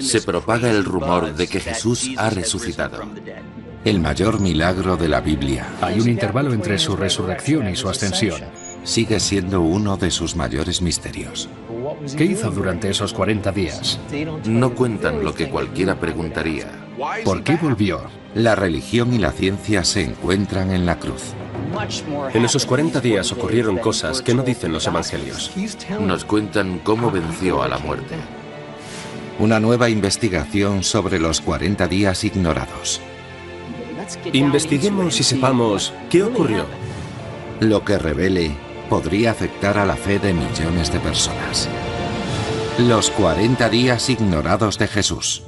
se propaga el rumor de que Jesús ha resucitado. El mayor milagro de la Biblia Hay un intervalo entre su resurrección y su ascensión. sigue siendo uno de sus mayores misterios. ¿Qué hizo durante esos 40 días? No cuentan lo que cualquiera preguntaría. ¿Por qué volvió? La religión y la ciencia se encuentran en la cruz. En esos 40 días ocurrieron cosas que no dicen los evangelios. Nos cuentan cómo venció a la muerte. Una nueva investigación sobre los 40 días ignorados. Investiguemos y sepamos qué ocurrió. Lo que revele podría afectar a la fe de millones de personas. Los 40 días ignorados de Jesús.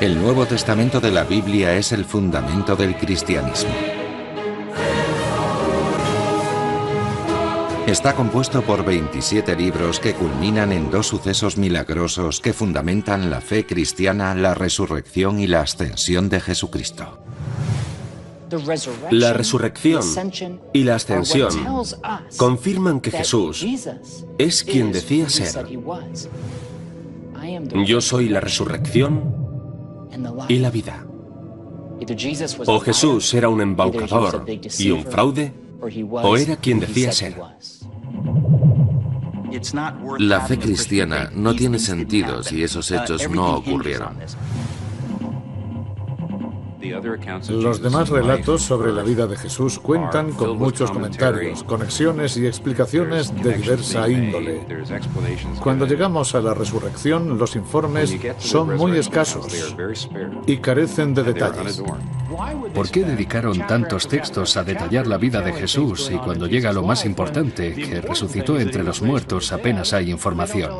El Nuevo Testamento de la Biblia es el fundamento del cristianismo. Está compuesto por 27 libros que culminan en dos sucesos milagrosos que fundamentan la fe cristiana, la resurrección y la ascensión de Jesucristo. La resurrección y la ascensión confirman que Jesús es quien decía ser. Yo soy la resurrección y la vida. O Jesús era un embaucador y un fraude, o era quien decía ser. La fe cristiana no tiene sentido si esos hechos no ocurrieron. Los demás relatos sobre la vida de Jesús cuentan con muchos comentarios, conexiones y explicaciones de diversa índole. Cuando llegamos a la resurrección, los informes son muy escasos y carecen de detalles. ¿Por qué dedicaron tantos textos a detallar la vida de Jesús y cuando llega lo más importante, que resucitó entre los muertos, apenas hay información?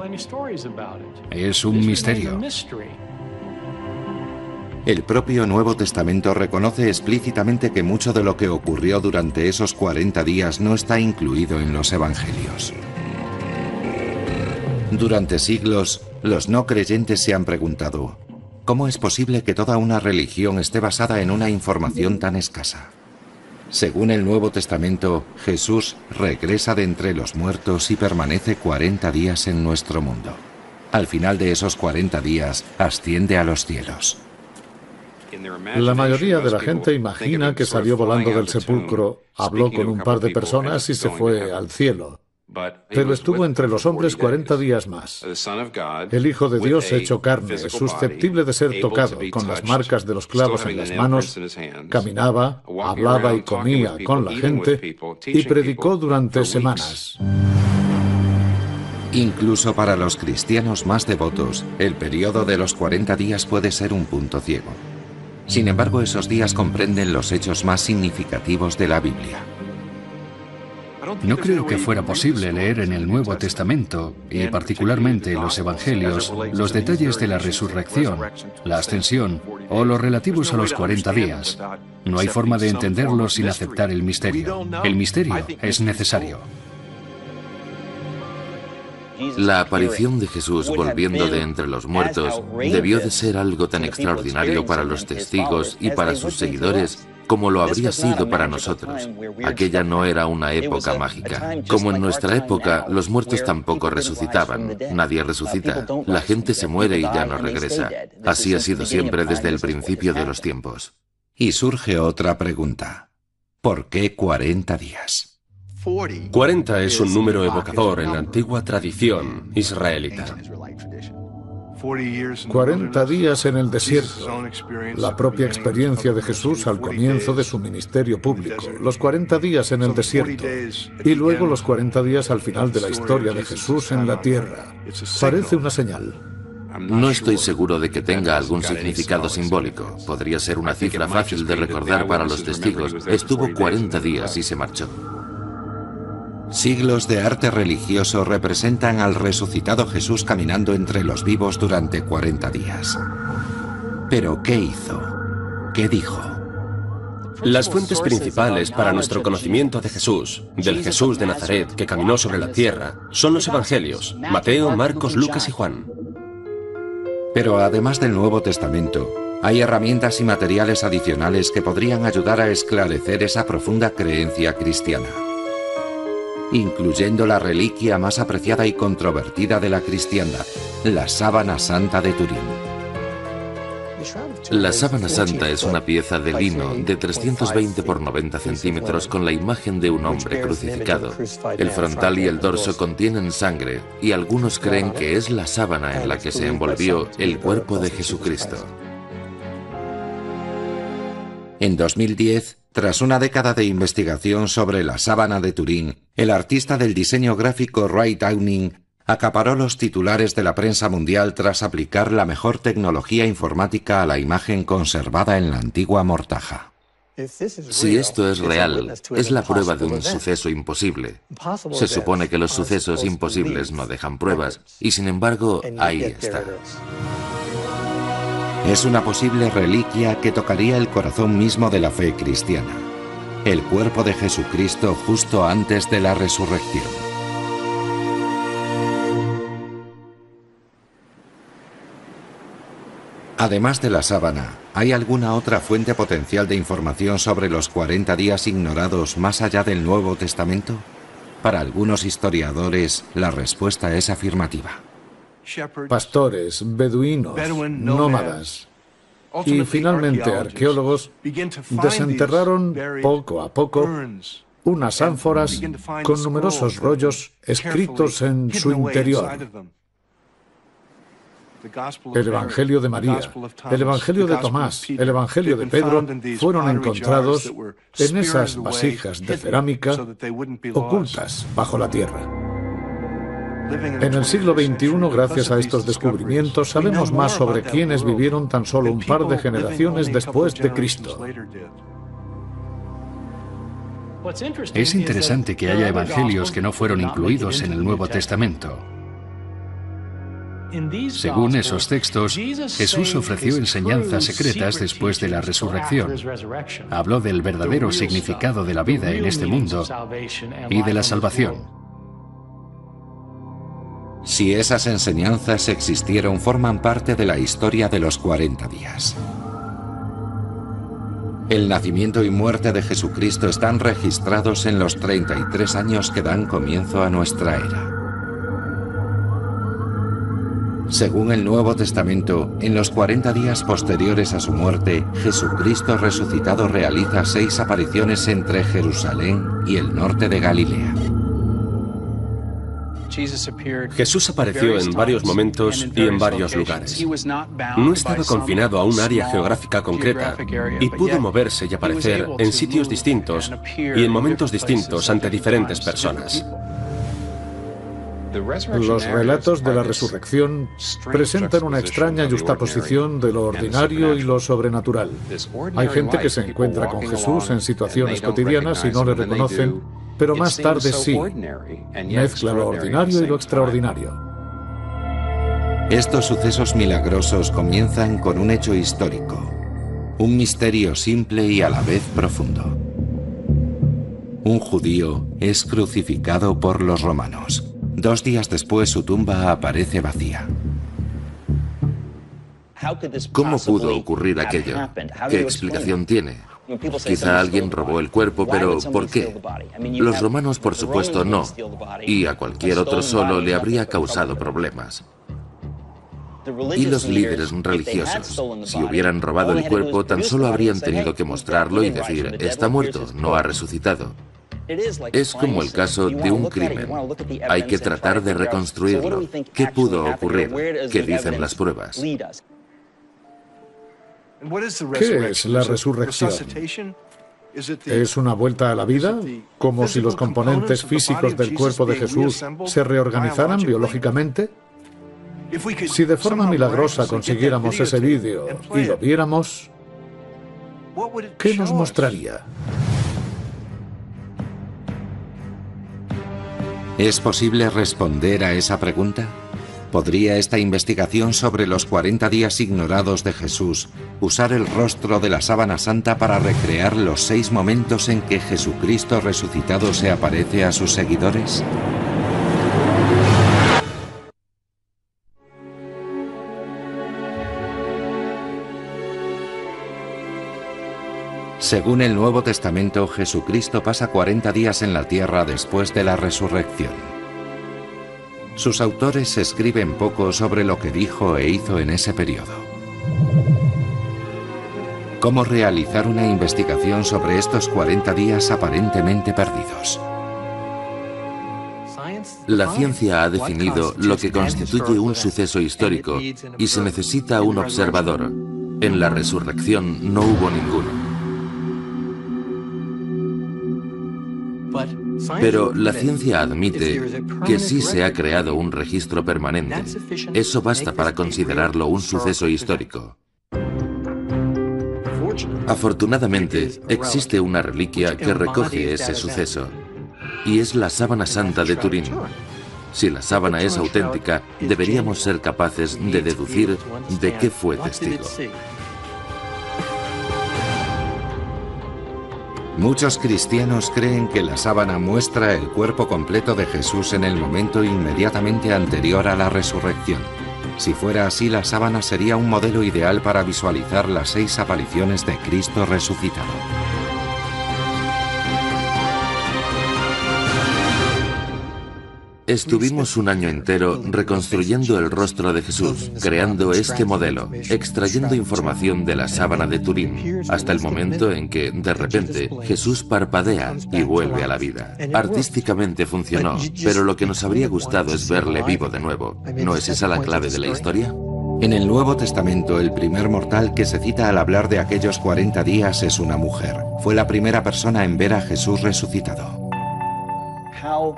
Es un misterio. El propio Nuevo Testamento reconoce explícitamente que mucho de lo que ocurrió durante esos 40 días no está incluido en los Evangelios. Durante siglos, los no creyentes se han preguntado, ¿cómo es posible que toda una religión esté basada en una información tan escasa? Según el Nuevo Testamento, Jesús regresa de entre los muertos y permanece 40 días en nuestro mundo. Al final de esos 40 días, asciende a los cielos. La mayoría de la gente imagina que salió volando del sepulcro, habló con un par de personas y se fue al cielo. Pero estuvo entre los hombres 40 días más. El Hijo de Dios hecho carne, susceptible de ser tocado, con las marcas de los clavos en las manos, caminaba, hablaba y comía con la gente y predicó durante semanas. Incluso para los cristianos más devotos, el periodo de los 40 días puede ser un punto ciego. Sin embargo, esos días comprenden los hechos más significativos de la Biblia. No creo que fuera posible leer en el Nuevo Testamento, y particularmente en los Evangelios, los detalles de la resurrección, la ascensión o los relativos a los 40 días. No hay forma de entenderlo sin aceptar el misterio. El misterio es necesario. La aparición de Jesús volviendo de entre los muertos debió de ser algo tan extraordinario para los testigos y para sus seguidores como lo habría sido para nosotros. Aquella no era una época mágica. Como en nuestra época, los muertos tampoco resucitaban. Nadie resucita. La gente se muere y ya no regresa. Así ha sido siempre desde el principio de los tiempos. Y surge otra pregunta. ¿Por qué 40 días? 40 es un número evocador en la antigua tradición israelita. 40 días en el desierto, la propia experiencia de Jesús al comienzo de su ministerio público, los 40 días en el desierto y luego los 40 días al final de la historia de Jesús en la tierra. Parece una señal. No estoy seguro de que tenga algún significado simbólico. Podría ser una cifra fácil de recordar para los testigos. Estuvo 40 días y se marchó. Siglos de arte religioso representan al resucitado Jesús caminando entre los vivos durante 40 días. Pero ¿qué hizo? ¿Qué dijo? Las fuentes principales para nuestro conocimiento de Jesús, del Jesús de Nazaret que caminó sobre la tierra, son los Evangelios, Mateo, Marcos, Lucas y Juan. Pero además del Nuevo Testamento, hay herramientas y materiales adicionales que podrían ayudar a esclarecer esa profunda creencia cristiana. Incluyendo la reliquia más apreciada y controvertida de la cristiandad, la sábana santa de Turín. La sábana santa es una pieza de lino de 320 por 90 centímetros con la imagen de un hombre crucificado. El frontal y el dorso contienen sangre y algunos creen que es la sábana en la que se envolvió el cuerpo de Jesucristo. En 2010, tras una década de investigación sobre la sábana de Turín, el artista del diseño gráfico Ray Downing acaparó los titulares de la prensa mundial tras aplicar la mejor tecnología informática a la imagen conservada en la antigua mortaja. Si esto es real, es la prueba de un suceso imposible. Se supone que los sucesos imposibles no dejan pruebas, y sin embargo, ahí está. Es una posible reliquia que tocaría el corazón mismo de la fe cristiana, el cuerpo de Jesucristo justo antes de la resurrección. Además de la sábana, ¿hay alguna otra fuente potencial de información sobre los 40 días ignorados más allá del Nuevo Testamento? Para algunos historiadores, la respuesta es afirmativa. Pastores, beduinos, nómadas y finalmente arqueólogos desenterraron poco a poco unas ánforas con numerosos rollos escritos en su interior. el Evangelio de María, el Evangelio de Tomás, el Evangelio de Pedro fueron encontrados en esas vasijas de cerámica ocultas bajo la tierra. En el siglo XXI, gracias a estos descubrimientos, sabemos más sobre quienes vivieron tan solo un par de generaciones después de Cristo. Es interesante que haya evangelios que no fueron incluidos en el Nuevo Testamento. Según esos textos, Jesús ofreció enseñanzas secretas después de la resurrección. Habló del verdadero significado de la vida en este mundo y de la salvación. Si esas enseñanzas existieron, forman parte de la historia de los 40 días. El nacimiento y muerte de Jesucristo están registrados en los 33 años que dan comienzo a nuestra era. Según el Nuevo Testamento, en los 40 días posteriores a su muerte, Jesucristo resucitado realiza seis apariciones entre Jerusalén y el norte de Galilea. Jesús apareció en varios momentos y en varios lugares. No estaba confinado a un área geográfica concreta y pudo moverse y aparecer en sitios distintos y en momentos distintos ante diferentes personas. Los relatos de la resurrección presentan una extraña justaposición de lo ordinario y lo sobrenatural. Hay gente que se encuentra con Jesús en situaciones cotidianas y no le reconocen, pero más tarde sí. Mezcla lo ordinario y lo extraordinario. Estos sucesos milagrosos comienzan con un hecho histórico, un misterio simple y a la vez profundo. Un judío es crucificado por los romanos. Dos días después su tumba aparece vacía. ¿Cómo pudo ocurrir aquello? ¿Qué explicación tiene? Quizá alguien robó el cuerpo, pero ¿por qué? Los romanos, por supuesto, no. Y a cualquier otro solo le habría causado problemas. Y los líderes religiosos, si hubieran robado el cuerpo, tan solo habrían tenido que mostrarlo y decir, está muerto, no ha resucitado. Es como el caso de un crimen. Hay que tratar de reconstruirlo. ¿Qué pudo ocurrir? ¿Qué dicen las pruebas? ¿Qué es la resurrección? ¿Es una vuelta a la vida? ¿Como si los componentes físicos del cuerpo de Jesús se reorganizaran biológicamente? Si de forma milagrosa consiguiéramos ese vídeo y lo viéramos, ¿qué nos mostraría? ¿Es posible responder a esa pregunta? ¿Podría esta investigación sobre los 40 días ignorados de Jesús usar el rostro de la sábana santa para recrear los seis momentos en que Jesucristo resucitado se aparece a sus seguidores? Según el Nuevo Testamento, Jesucristo pasa 40 días en la tierra después de la resurrección. Sus autores escriben poco sobre lo que dijo e hizo en ese periodo. ¿Cómo realizar una investigación sobre estos 40 días aparentemente perdidos? La ciencia ha definido lo que constituye un suceso histórico y se necesita un observador. En la resurrección no hubo ninguno. Pero la ciencia admite que sí se ha creado un registro permanente. Eso basta para considerarlo un suceso histórico. Afortunadamente, existe una reliquia que recoge ese suceso, y es la sábana santa de Turín. Si la sábana es auténtica, deberíamos ser capaces de deducir de qué fue testigo. Muchos cristianos creen que la sábana muestra el cuerpo completo de Jesús en el momento inmediatamente anterior a la resurrección. Si fuera así, la sábana sería un modelo ideal para visualizar las seis apariciones de Cristo resucitado. Estuvimos un año entero reconstruyendo el rostro de Jesús, creando este modelo, extrayendo información de la sábana de Turín, hasta el momento en que, de repente, Jesús parpadea y vuelve a la vida. Artísticamente funcionó, pero lo que nos habría gustado es verle vivo de nuevo. ¿No es esa la clave de la historia? En el Nuevo Testamento, el primer mortal que se cita al hablar de aquellos 40 días es una mujer. Fue la primera persona en ver a Jesús resucitado.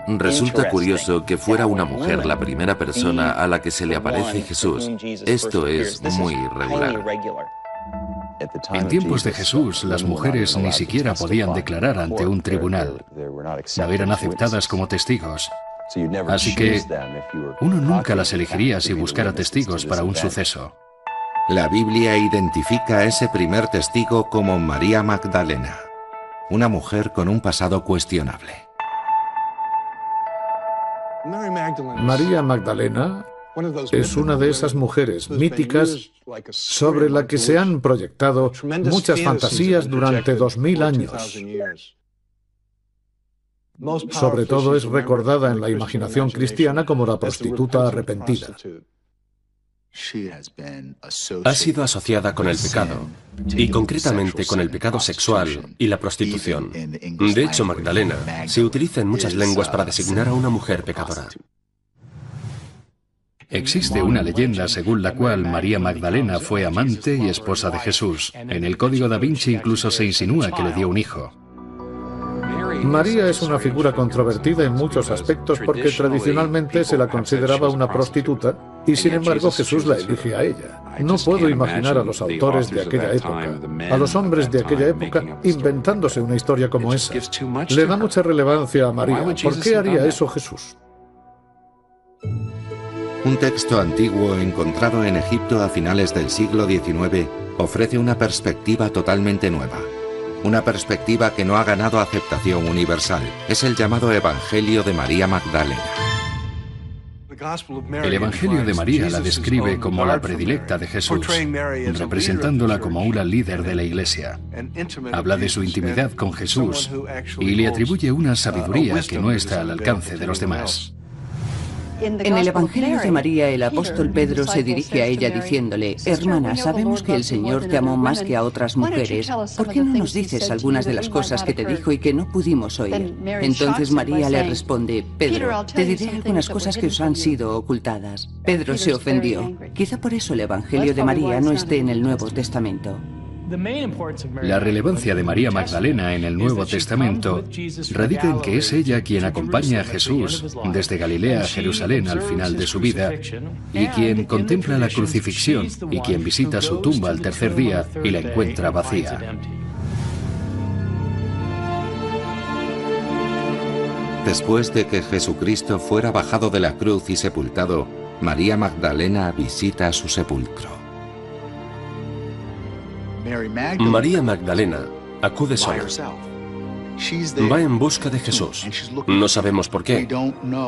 Resulta curioso que fuera una mujer la primera persona a la que se le aparece Jesús. Esto es muy irregular. En tiempos de Jesús, las mujeres ni siquiera podían declarar ante un tribunal. No eran aceptadas como testigos. Así que uno nunca las elegiría si buscara testigos para un suceso. La Biblia identifica a ese primer testigo como María Magdalena, una mujer con un pasado cuestionable. María Magdalena es una de esas mujeres míticas sobre la que se han proyectado muchas fantasías durante dos mil años. Sobre todo es recordada en la imaginación cristiana como la prostituta arrepentida. Ha sido asociada con el pecado, y concretamente con el pecado sexual y la prostitución. De hecho, Magdalena se utiliza en muchas lenguas para designar a una mujer pecadora. Existe una leyenda según la cual María Magdalena fue amante y esposa de Jesús. En el Código da Vinci incluso se insinúa que le dio un hijo. María es una figura controvertida en muchos aspectos porque tradicionalmente se la consideraba una prostituta y sin embargo Jesús la elige a ella. No puedo imaginar a los autores de aquella época, a los hombres de aquella época, inventándose una historia como esa. Le da mucha relevancia a María. ¿Por qué haría eso Jesús? Un texto antiguo encontrado en Egipto a finales del siglo XIX ofrece una perspectiva totalmente nueva una perspectiva que no ha ganado aceptación universal. Es el llamado Evangelio de María Magdalena. El Evangelio de María la describe como la predilecta de Jesús, representándola como una líder de la Iglesia. Habla de su intimidad con Jesús y le atribuye una sabiduría que no está al alcance de los demás. En el Evangelio de María, el apóstol Pedro se dirige a ella diciéndole, Hermana, sabemos que el Señor te amó más que a otras mujeres. ¿Por qué no nos dices algunas de las cosas que te dijo y que no pudimos oír? Entonces María le responde, Pedro, te diré algunas cosas que os han sido ocultadas. Pedro se ofendió. Quizá por eso el Evangelio de María no esté en el Nuevo Testamento. La relevancia de María Magdalena en el Nuevo Testamento radica en que es ella quien acompaña a Jesús desde Galilea a Jerusalén al final de su vida y quien contempla la crucifixión y quien visita su tumba al tercer día y la encuentra vacía. Después de que Jesucristo fuera bajado de la cruz y sepultado, María Magdalena visita su sepulcro. María Magdalena acude sola. Va en busca de Jesús. No sabemos por qué,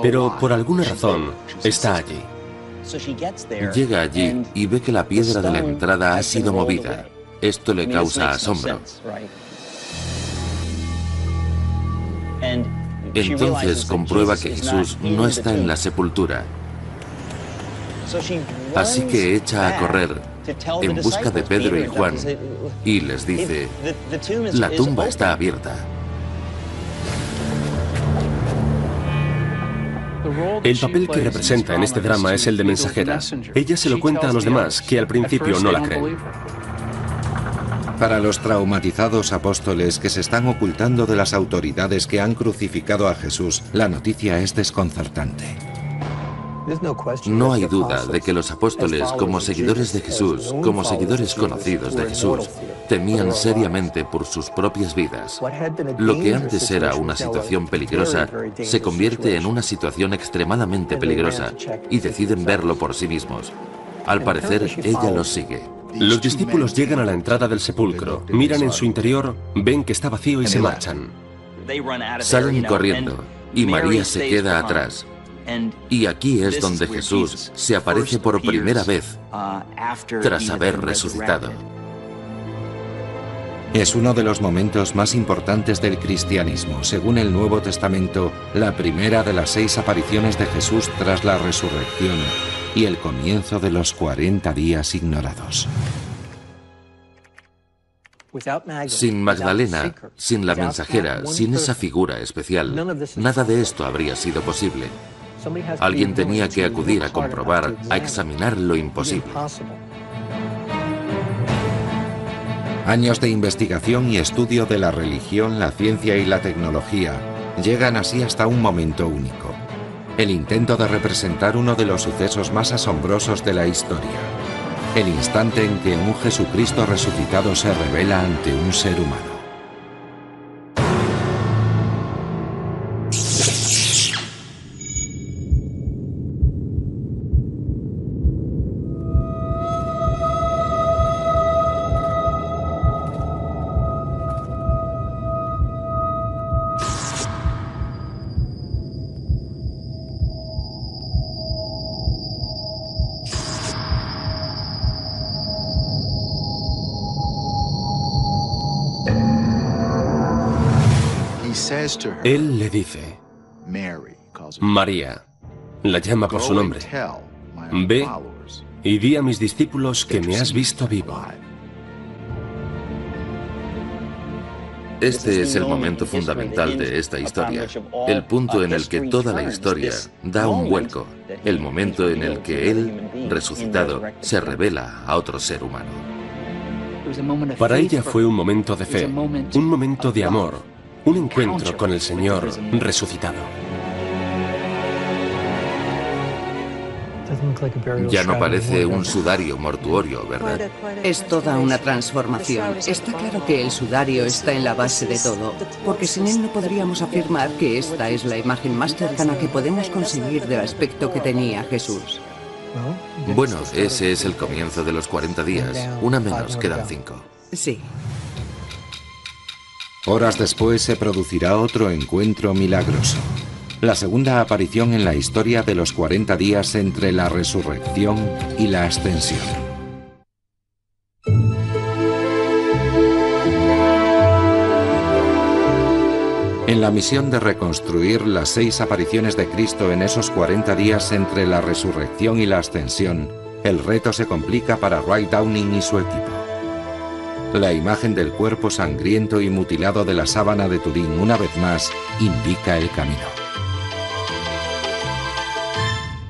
pero por alguna razón está allí. Llega allí y ve que la piedra de la entrada ha sido movida. Esto le causa asombro. Entonces comprueba que Jesús no está en la sepultura. Así que echa a correr en busca de Pedro y Juan y les dice, la tumba está abierta. El papel que representa en este drama es el de mensajera. Ella se lo cuenta a los demás, que al principio no la creen. Para los traumatizados apóstoles que se están ocultando de las autoridades que han crucificado a Jesús, la noticia es desconcertante. No hay duda de que los apóstoles, como seguidores de Jesús, como seguidores conocidos de Jesús, temían seriamente por sus propias vidas. Lo que antes era una situación peligrosa se convierte en una situación extremadamente peligrosa y deciden verlo por sí mismos. Al parecer, ella los sigue. Los discípulos llegan a la entrada del sepulcro, miran en su interior, ven que está vacío y se marchan. Salen corriendo y María se queda atrás. Y aquí es donde Jesús se aparece por primera vez tras haber resucitado. Es uno de los momentos más importantes del cristianismo. Según el Nuevo Testamento, la primera de las seis apariciones de Jesús tras la resurrección y el comienzo de los 40 días ignorados. Sin Magdalena, sin la mensajera, sin esa figura especial, nada de esto habría sido posible. Alguien tenía que acudir a comprobar, a examinar lo imposible. Años de investigación y estudio de la religión, la ciencia y la tecnología llegan así hasta un momento único. El intento de representar uno de los sucesos más asombrosos de la historia. El instante en que un Jesucristo resucitado se revela ante un ser humano. Él le dice, María, la llama por su nombre. Ve y di a mis discípulos que me has visto vivo. Este es el momento fundamental de esta historia, el punto en el que toda la historia da un vuelco, el momento en el que Él, resucitado, se revela a otro ser humano. Para ella fue un momento de fe, un momento de amor, un encuentro con el Señor resucitado. Ya no parece un sudario mortuorio, ¿verdad? Es toda una transformación. Está claro que el sudario está en la base de todo, porque sin él no podríamos afirmar que esta es la imagen más cercana que podemos conseguir del aspecto que tenía Jesús. Bueno, ese es el comienzo de los 40 días. Una menos, quedan cinco. Sí. Horas después se producirá otro encuentro milagroso. La segunda aparición en la historia de los 40 días entre la resurrección y la ascensión. En la misión de reconstruir las seis apariciones de Cristo en esos 40 días entre la resurrección y la ascensión, el reto se complica para Wright Downing y su equipo. La imagen del cuerpo sangriento y mutilado de la sábana de Turín una vez más indica el camino.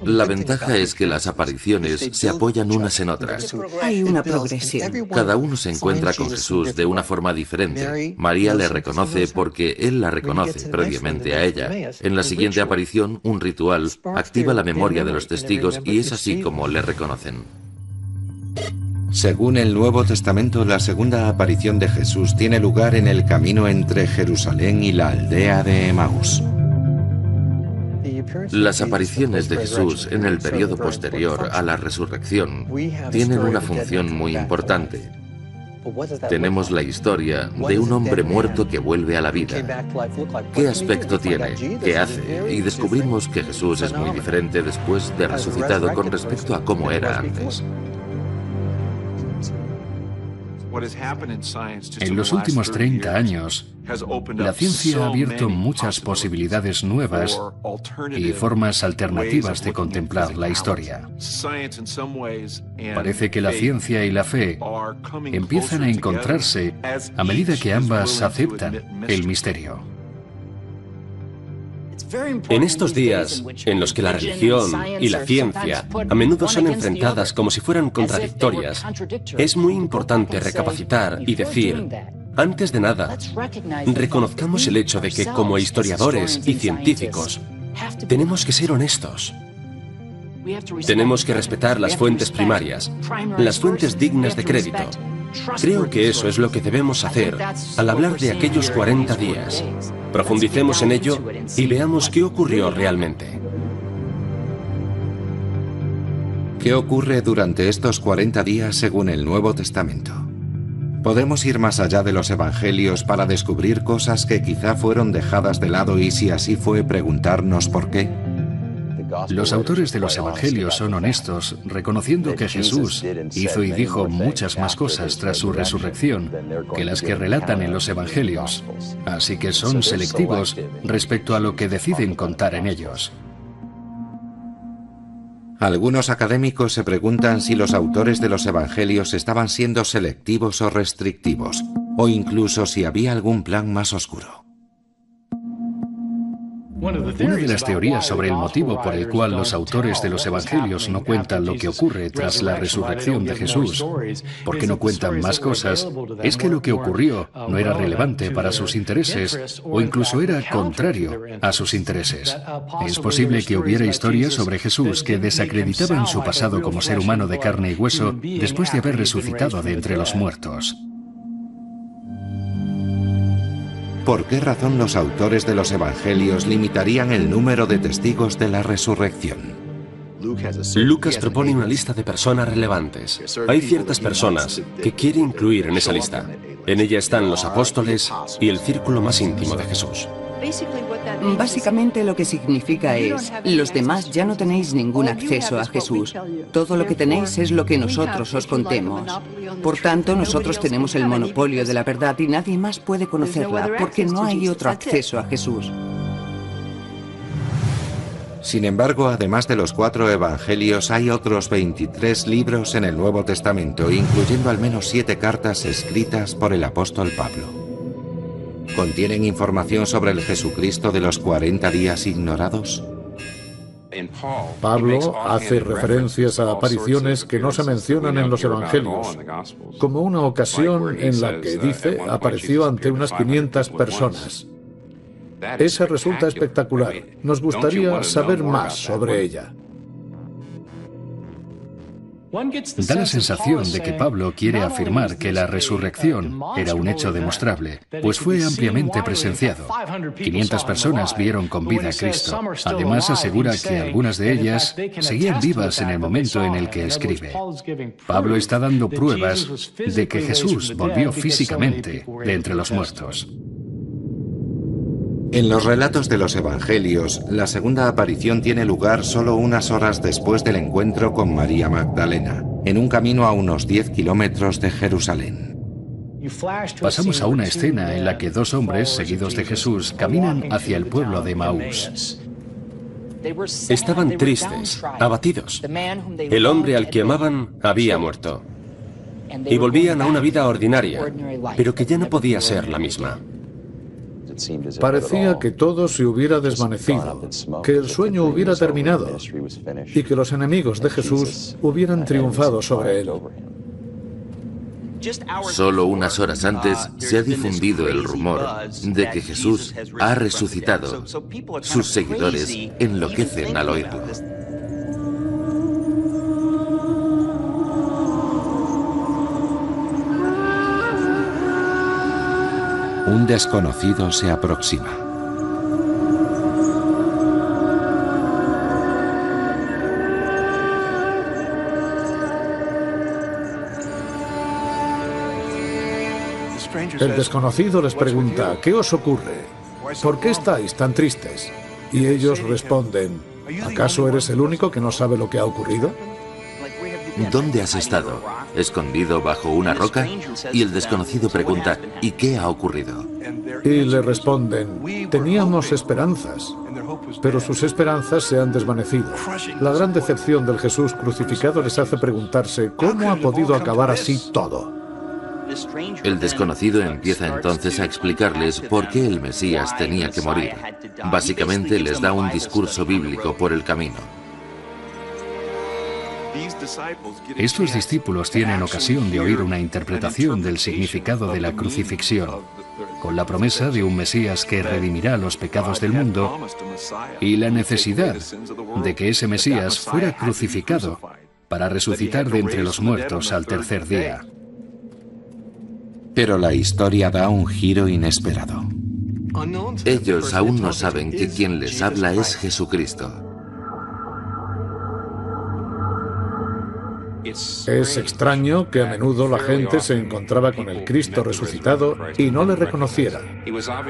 La ventaja es que las apariciones se apoyan unas en otras. Hay una progresión. Cada uno se encuentra con Jesús de una forma diferente. María le reconoce porque él la reconoce previamente a ella. En la siguiente aparición, un ritual activa la memoria de los testigos y es así como le reconocen. Según el Nuevo Testamento, la segunda aparición de Jesús tiene lugar en el camino entre Jerusalén y la aldea de Emaús. Las apariciones de Jesús en el periodo posterior a la resurrección tienen una función muy importante. Tenemos la historia de un hombre muerto que vuelve a la vida. ¿Qué aspecto tiene? ¿Qué hace? Y descubrimos que Jesús es muy diferente después de resucitado con respecto a cómo era antes. En los últimos 30 años, la ciencia ha abierto muchas posibilidades nuevas y formas alternativas de contemplar la historia. Parece que la ciencia y la fe empiezan a encontrarse a medida que ambas aceptan el misterio. En estos días, en los que la religión y la ciencia a menudo son enfrentadas como si fueran contradictorias, es muy importante recapacitar y decir, antes de nada, reconozcamos el hecho de que como historiadores y científicos, tenemos que ser honestos. Tenemos que respetar las fuentes primarias, las fuentes dignas de crédito. Creo que eso es lo que debemos hacer al hablar de aquellos 40 días. Profundicemos en ello y veamos qué ocurrió realmente. ¿Qué ocurre durante estos 40 días según el Nuevo Testamento? Podemos ir más allá de los evangelios para descubrir cosas que quizá fueron dejadas de lado y si así fue preguntarnos por qué. Los autores de los Evangelios son honestos, reconociendo que Jesús hizo y dijo muchas más cosas tras su resurrección que las que relatan en los Evangelios, así que son selectivos respecto a lo que deciden contar en ellos. Algunos académicos se preguntan si los autores de los Evangelios estaban siendo selectivos o restrictivos, o incluso si había algún plan más oscuro. Una de las teorías sobre el motivo por el cual los autores de los evangelios no cuentan lo que ocurre tras la resurrección de Jesús, porque no cuentan más cosas, es que lo que ocurrió no era relevante para sus intereses o incluso era contrario a sus intereses. Es posible que hubiera historias sobre Jesús que desacreditaban su pasado como ser humano de carne y hueso después de haber resucitado de entre los muertos. ¿Por qué razón los autores de los Evangelios limitarían el número de testigos de la resurrección? Lucas propone una lista de personas relevantes. Hay ciertas personas que quiere incluir en esa lista. En ella están los apóstoles y el círculo más íntimo de Jesús. Básicamente lo que significa es, los demás ya no tenéis ningún acceso a Jesús. Todo lo que tenéis es lo que nosotros os contemos. Por tanto, nosotros tenemos el monopolio de la verdad y nadie más puede conocerla porque no hay otro acceso a Jesús. Sin embargo, además de los cuatro evangelios, hay otros 23 libros en el Nuevo Testamento, incluyendo al menos siete cartas escritas por el apóstol Pablo contienen información sobre el Jesucristo de los 40 días ignorados? Pablo hace referencias a apariciones que no se mencionan en los Evangelios, como una ocasión en la que dice apareció ante unas 500 personas. Esa resulta espectacular. Nos gustaría saber más sobre ella. Da la sensación de que Pablo quiere afirmar que la resurrección era un hecho demostrable, pues fue ampliamente presenciado. 500 personas vieron con vida a Cristo. Además asegura que algunas de ellas seguían vivas en el momento en el que escribe. Pablo está dando pruebas de que Jesús volvió físicamente de entre los muertos. En los relatos de los Evangelios, la segunda aparición tiene lugar solo unas horas después del encuentro con María Magdalena, en un camino a unos 10 kilómetros de Jerusalén. Pasamos a una escena en la que dos hombres seguidos de Jesús caminan hacia el pueblo de Maús. Estaban tristes, abatidos. El hombre al que amaban había muerto. Y volvían a una vida ordinaria, pero que ya no podía ser la misma. Parecía que todo se hubiera desvanecido, que el sueño hubiera terminado y que los enemigos de Jesús hubieran triunfado sobre él. Solo unas horas antes se ha difundido el rumor de que Jesús ha resucitado. Sus seguidores enloquecen al oírlo. Un desconocido se aproxima. El desconocido les pregunta, ¿qué os ocurre? ¿Por qué estáis tan tristes? Y ellos responden, ¿acaso eres el único que no sabe lo que ha ocurrido? ¿dónde has estado? ¿Escondido bajo una roca? Y el desconocido pregunta, ¿y qué ha ocurrido? Y le responden, teníamos esperanzas, pero sus esperanzas se han desvanecido. La gran decepción del Jesús crucificado les hace preguntarse, ¿cómo ha podido acabar así todo? El desconocido empieza entonces a explicarles por qué el Mesías tenía que morir. Básicamente les da un discurso bíblico por el camino. Estos discípulos tienen ocasión de oír una interpretación del significado de la crucifixión, con la promesa de un Mesías que redimirá los pecados del mundo y la necesidad de que ese Mesías fuera crucificado para resucitar de entre los muertos al tercer día. Pero la historia da un giro inesperado. Ellos aún no saben que quien les habla es Jesucristo. Es extraño que a menudo la gente se encontraba con el Cristo resucitado y no le reconociera.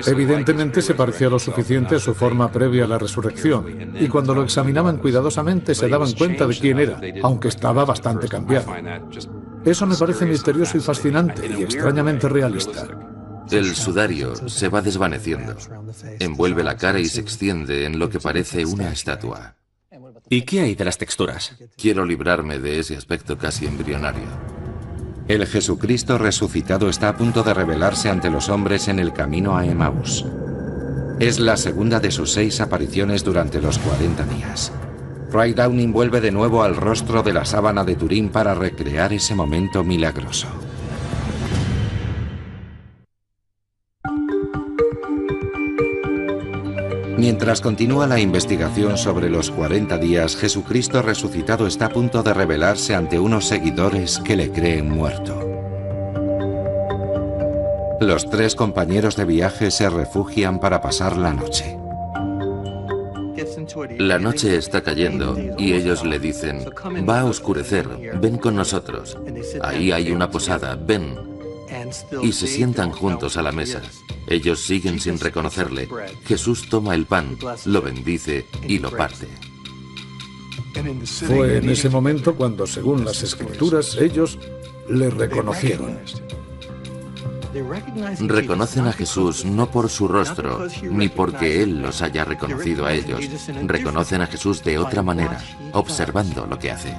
Evidentemente se parecía lo suficiente a su forma previa a la resurrección, y cuando lo examinaban cuidadosamente se daban cuenta de quién era, aunque estaba bastante cambiado. Eso me parece misterioso y fascinante y extrañamente realista. El sudario se va desvaneciendo, envuelve la cara y se extiende en lo que parece una estatua. ¿Y qué hay de las texturas? Quiero librarme de ese aspecto casi embrionario. El Jesucristo resucitado está a punto de revelarse ante los hombres en el camino a Emmaus. Es la segunda de sus seis apariciones durante los 40 días. Ray Downing vuelve de nuevo al rostro de la sábana de Turín para recrear ese momento milagroso. Mientras continúa la investigación sobre los 40 días, Jesucristo resucitado está a punto de revelarse ante unos seguidores que le creen muerto. Los tres compañeros de viaje se refugian para pasar la noche. La noche está cayendo y ellos le dicen, va a oscurecer, ven con nosotros. Ahí hay una posada, ven. Y se sientan juntos a la mesa. Ellos siguen sin reconocerle. Jesús toma el pan, lo bendice y lo parte. Fue en ese momento cuando, según las escrituras, ellos le reconocieron. Reconocen a Jesús no por su rostro, ni porque Él los haya reconocido a ellos. Reconocen a Jesús de otra manera, observando lo que hace.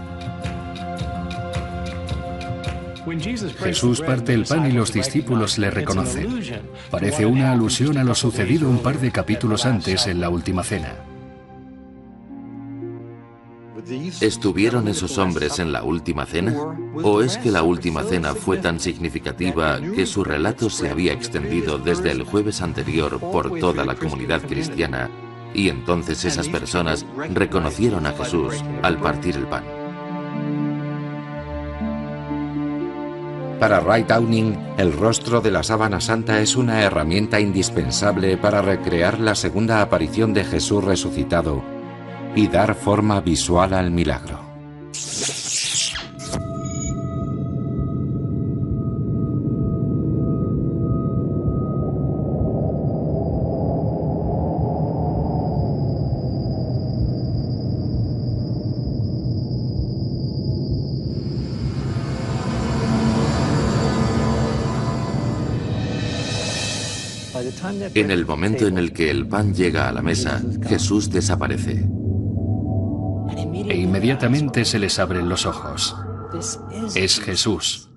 Jesús parte el pan y los discípulos le reconocen. Parece una alusión a lo sucedido un par de capítulos antes en la última cena. ¿Estuvieron esos hombres en la última cena? ¿O es que la última cena fue tan significativa que su relato se había extendido desde el jueves anterior por toda la comunidad cristiana y entonces esas personas reconocieron a Jesús al partir el pan? Para Wright Downing, el rostro de la sábana santa es una herramienta indispensable para recrear la segunda aparición de Jesús resucitado y dar forma visual al milagro. En el momento en el que el pan llega a la mesa, Jesús desaparece. E inmediatamente se les abren los ojos. Es Jesús.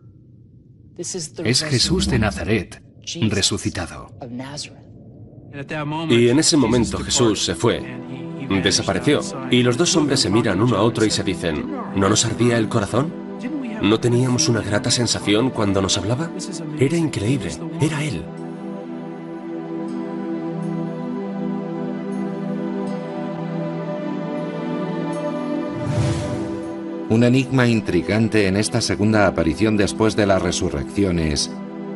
Es Jesús de Nazaret, resucitado. Y en ese momento Jesús se fue, desapareció, y los dos hombres se miran uno a otro y se dicen, ¿no nos ardía el corazón? ¿No teníamos una grata sensación cuando nos hablaba? Era increíble, era Él. Un enigma intrigante en esta segunda aparición después de la resurrección es,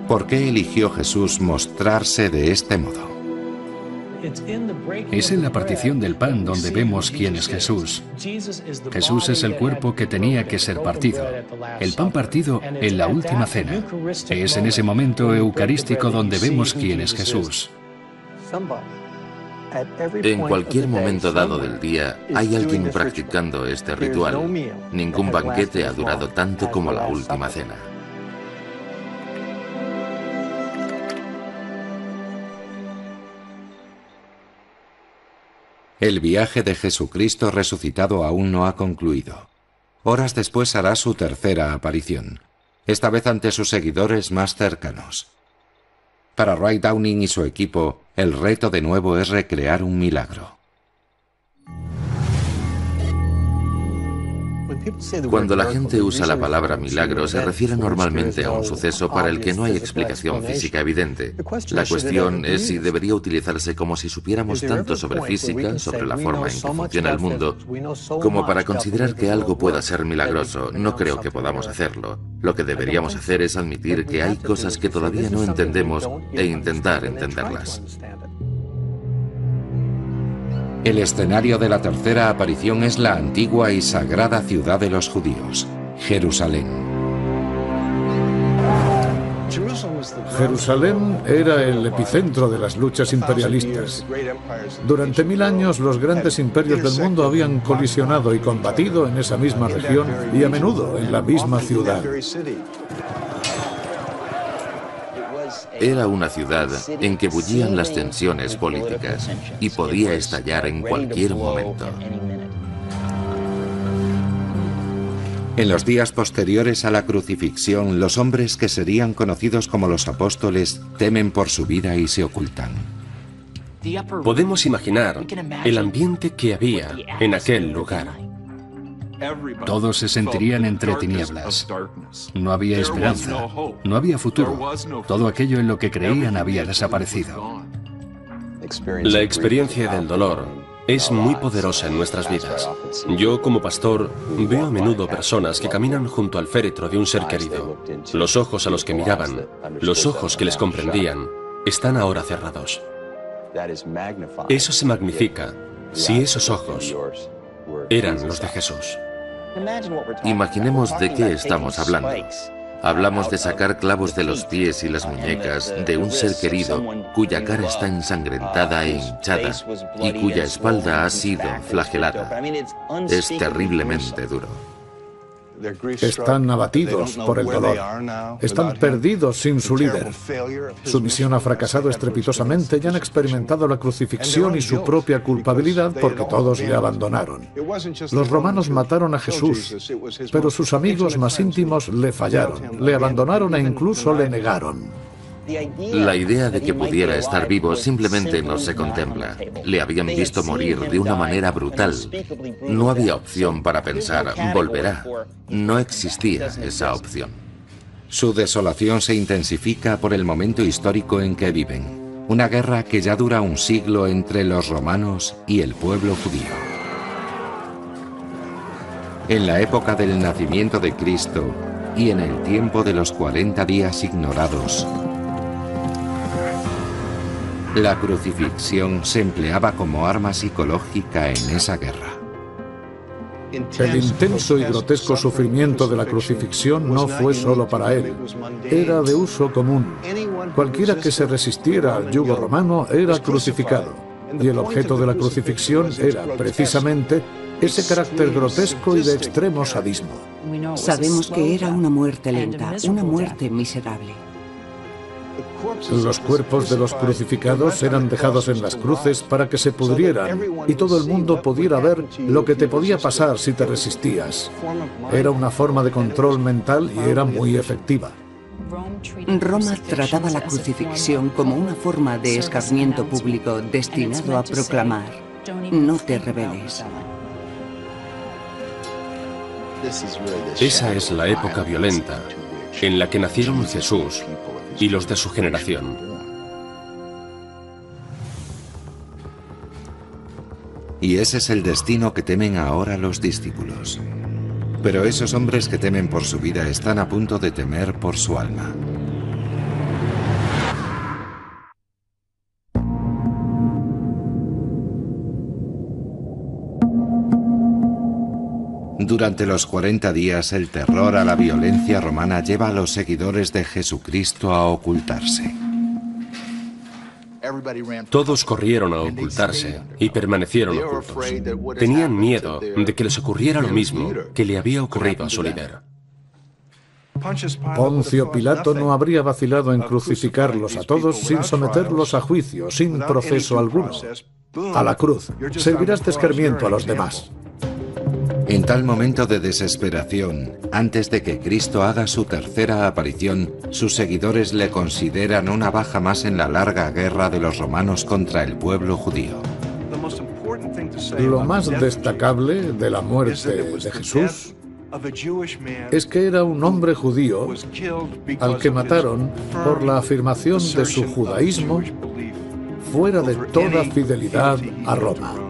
¿por qué eligió Jesús mostrarse de este modo? Es en la partición del pan donde vemos quién es Jesús. Jesús es el cuerpo que tenía que ser partido, el pan partido en la última cena. Es en ese momento eucarístico donde vemos quién es Jesús. En cualquier momento dado del día hay alguien practicando este ritual. Ningún banquete ha durado tanto como la última cena. El viaje de Jesucristo resucitado aún no ha concluido. Horas después hará su tercera aparición, esta vez ante sus seguidores más cercanos. Para Ray Downing y su equipo, el reto de nuevo es recrear un milagro. Cuando la gente usa la palabra milagro, se refiere normalmente a un suceso para el que no hay explicación física evidente. La cuestión es si debería utilizarse como si supiéramos tanto sobre física, sobre la forma en que funciona el mundo, como para considerar que algo pueda ser milagroso. No creo que podamos hacerlo. Lo que deberíamos hacer es admitir que hay cosas que todavía no entendemos e intentar entenderlas. El escenario de la tercera aparición es la antigua y sagrada ciudad de los judíos, Jerusalén. Jerusalén era el epicentro de las luchas imperialistas. Durante mil años los grandes imperios del mundo habían colisionado y combatido en esa misma región y a menudo en la misma ciudad. Era una ciudad en que bullían las tensiones políticas y podía estallar en cualquier momento. En los días posteriores a la crucifixión, los hombres que serían conocidos como los apóstoles temen por su vida y se ocultan. Podemos imaginar el ambiente que había en aquel lugar. Todos se sentirían entre tinieblas. No había esperanza, no había futuro. Todo aquello en lo que creían había desaparecido. La experiencia del dolor es muy poderosa en nuestras vidas. Yo como pastor veo a menudo personas que caminan junto al féretro de un ser querido. Los ojos a los que miraban, los ojos que les comprendían, están ahora cerrados. Eso se magnifica si esos ojos eran los de Jesús. Imaginemos de qué estamos hablando. Hablamos de sacar clavos de los pies y las muñecas de un ser querido cuya cara está ensangrentada e hinchada y cuya espalda ha sido flagelada. Es terriblemente duro. Están abatidos por el dolor. Están perdidos sin su líder. Su misión ha fracasado estrepitosamente y han experimentado la crucifixión y su propia culpabilidad porque todos le abandonaron. Los romanos mataron a Jesús, pero sus amigos más íntimos le fallaron, le abandonaron e incluso le negaron. La idea de que pudiera estar vivo simplemente no se contempla. Le habían visto morir de una manera brutal. No había opción para pensar, volverá. No existía esa opción. Su desolación se intensifica por el momento histórico en que viven. Una guerra que ya dura un siglo entre los romanos y el pueblo judío. En la época del nacimiento de Cristo y en el tiempo de los 40 días ignorados, la crucifixión se empleaba como arma psicológica en esa guerra. El intenso y grotesco sufrimiento de la crucifixión no fue solo para él, era de uso común. Cualquiera que se resistiera al yugo romano era crucificado, y el objeto de la crucifixión era precisamente ese carácter grotesco y de extremo sadismo. Sabemos que era una muerte lenta, una muerte miserable. Los cuerpos de los crucificados eran dejados en las cruces para que se pudrieran y todo el mundo pudiera ver lo que te podía pasar si te resistías. Era una forma de control mental y era muy efectiva. Roma trataba la crucifixión como una forma de escarmiento público destinado a proclamar, no te rebeles. Esa es la época violenta en la que nacieron Jesús y los de su generación. Y ese es el destino que temen ahora los discípulos. Pero esos hombres que temen por su vida están a punto de temer por su alma. Durante los 40 días el terror a la violencia romana lleva a los seguidores de Jesucristo a ocultarse. Todos corrieron a ocultarse y permanecieron ocultos. Tenían miedo de que les ocurriera lo mismo que le había ocurrido a su líder. Poncio Pilato no habría vacilado en crucificarlos a todos sin someterlos a juicio, sin proceso alguno. A la cruz. Servirás de escarmiento a los demás. En tal momento de desesperación, antes de que Cristo haga su tercera aparición, sus seguidores le consideran una baja más en la larga guerra de los romanos contra el pueblo judío. Lo más destacable de la muerte de Jesús es que era un hombre judío al que mataron por la afirmación de su judaísmo fuera de toda fidelidad a Roma.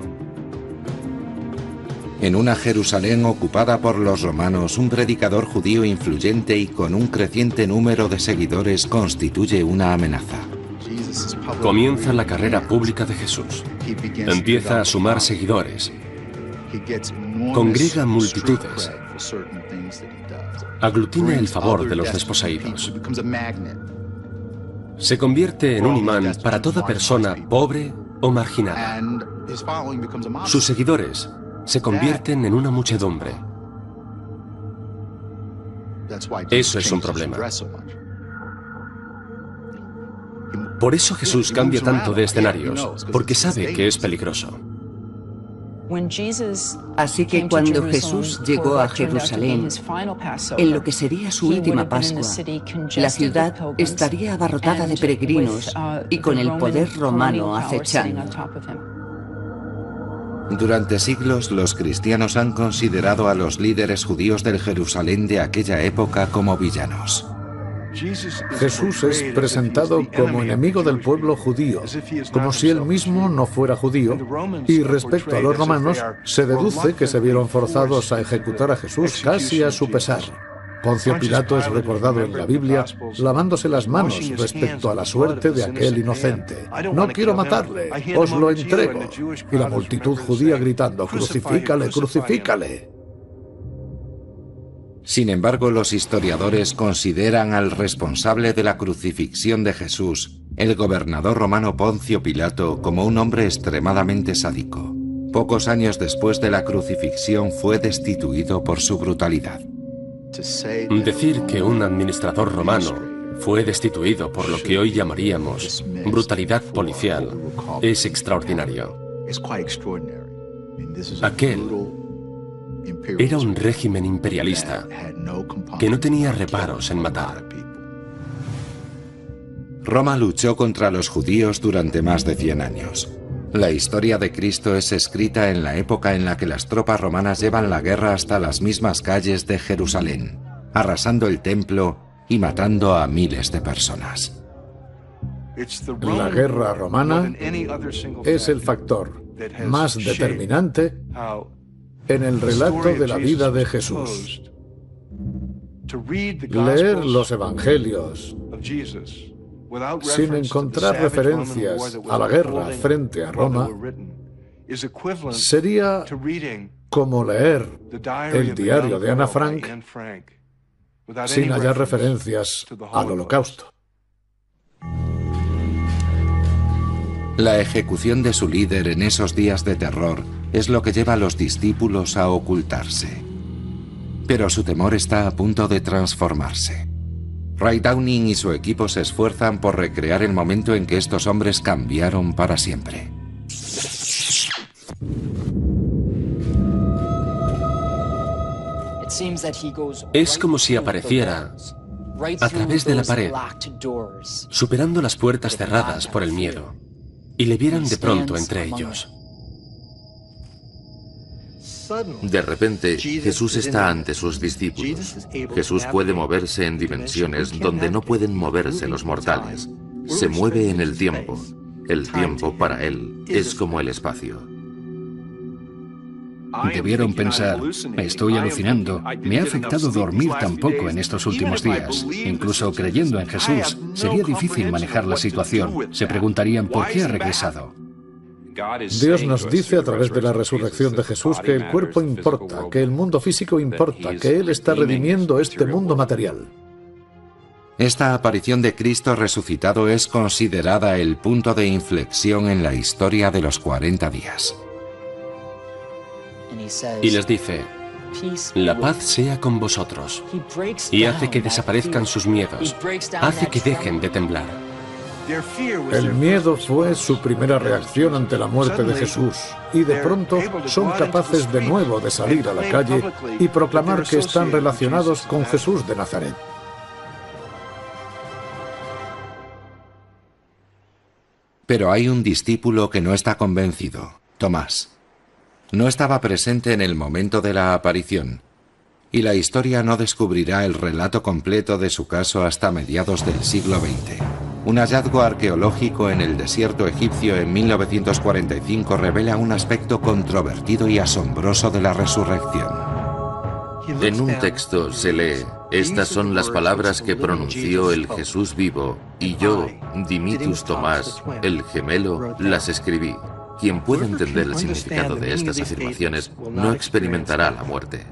En una Jerusalén ocupada por los romanos, un predicador judío influyente y con un creciente número de seguidores constituye una amenaza. Comienza la carrera pública de Jesús. Empieza a sumar seguidores. Congrega multitudes. Aglutina el favor de los desposeídos. Se convierte en un imán para toda persona pobre o marginada. Sus seguidores se convierten en una muchedumbre. Eso es un problema. Por eso Jesús cambia tanto de escenarios, porque sabe que es peligroso. Así que cuando Jesús llegó a Jerusalén, en lo que sería su última Pascua, la ciudad estaría abarrotada de peregrinos y con el poder romano acechando. Durante siglos los cristianos han considerado a los líderes judíos del Jerusalén de aquella época como villanos. Jesús es presentado como enemigo del pueblo judío, como si él mismo no fuera judío, y respecto a los romanos, se deduce que se vieron forzados a ejecutar a Jesús casi a su pesar. Poncio Pilato es recordado en la Biblia lavándose las manos respecto a la suerte de aquel inocente. No quiero matarle, os lo entrego. Y la multitud judía gritando, crucifícale, crucifícale. Sin embargo, los historiadores consideran al responsable de la crucifixión de Jesús, el gobernador romano Poncio Pilato, como un hombre extremadamente sádico. Pocos años después de la crucifixión fue destituido por su brutalidad. Decir que un administrador romano fue destituido por lo que hoy llamaríamos brutalidad policial es extraordinario. Aquel era un régimen imperialista que no tenía reparos en matar. Roma luchó contra los judíos durante más de 100 años. La historia de Cristo es escrita en la época en la que las tropas romanas llevan la guerra hasta las mismas calles de Jerusalén, arrasando el templo y matando a miles de personas. La guerra romana es el factor más determinante en el relato de la vida de Jesús. Leer los evangelios sin encontrar referencias a la guerra frente a Roma, sería como leer el diario de Ana Frank sin hallar referencias al holocausto. La ejecución de su líder en esos días de terror es lo que lleva a los discípulos a ocultarse. Pero su temor está a punto de transformarse. Ray Downing y su equipo se esfuerzan por recrear el momento en que estos hombres cambiaron para siempre. Es como si apareciera a través de la pared, superando las puertas cerradas por el miedo, y le vieran de pronto entre ellos. De repente, Jesús está ante sus discípulos. Jesús puede moverse en dimensiones donde no pueden moverse los mortales. Se mueve en el tiempo. El tiempo para Él es como el espacio. Debieron pensar, estoy alucinando, me ha afectado dormir tan poco en estos últimos días. Incluso creyendo en Jesús, sería difícil manejar la situación. Se preguntarían por qué ha regresado. Dios nos dice a través de la resurrección de Jesús que el cuerpo importa, que el mundo físico importa, que Él está redimiendo este mundo material. Esta aparición de Cristo resucitado es considerada el punto de inflexión en la historia de los 40 días. Y les dice, la paz sea con vosotros. Y hace que desaparezcan sus miedos. Hace que dejen de temblar. El miedo fue su primera reacción ante la muerte de Jesús y de pronto son capaces de nuevo de salir a la calle y proclamar que están relacionados con Jesús de Nazaret. Pero hay un discípulo que no está convencido, Tomás. No estaba presente en el momento de la aparición, y la historia no descubrirá el relato completo de su caso hasta mediados del siglo XX. Un hallazgo arqueológico en el desierto egipcio en 1945 revela un aspecto controvertido y asombroso de la resurrección. En un texto se lee, estas son las palabras que pronunció el Jesús vivo, y yo, Dimitus Tomás, el gemelo, las escribí. Quien pueda entender el significado de estas afirmaciones no experimentará la muerte.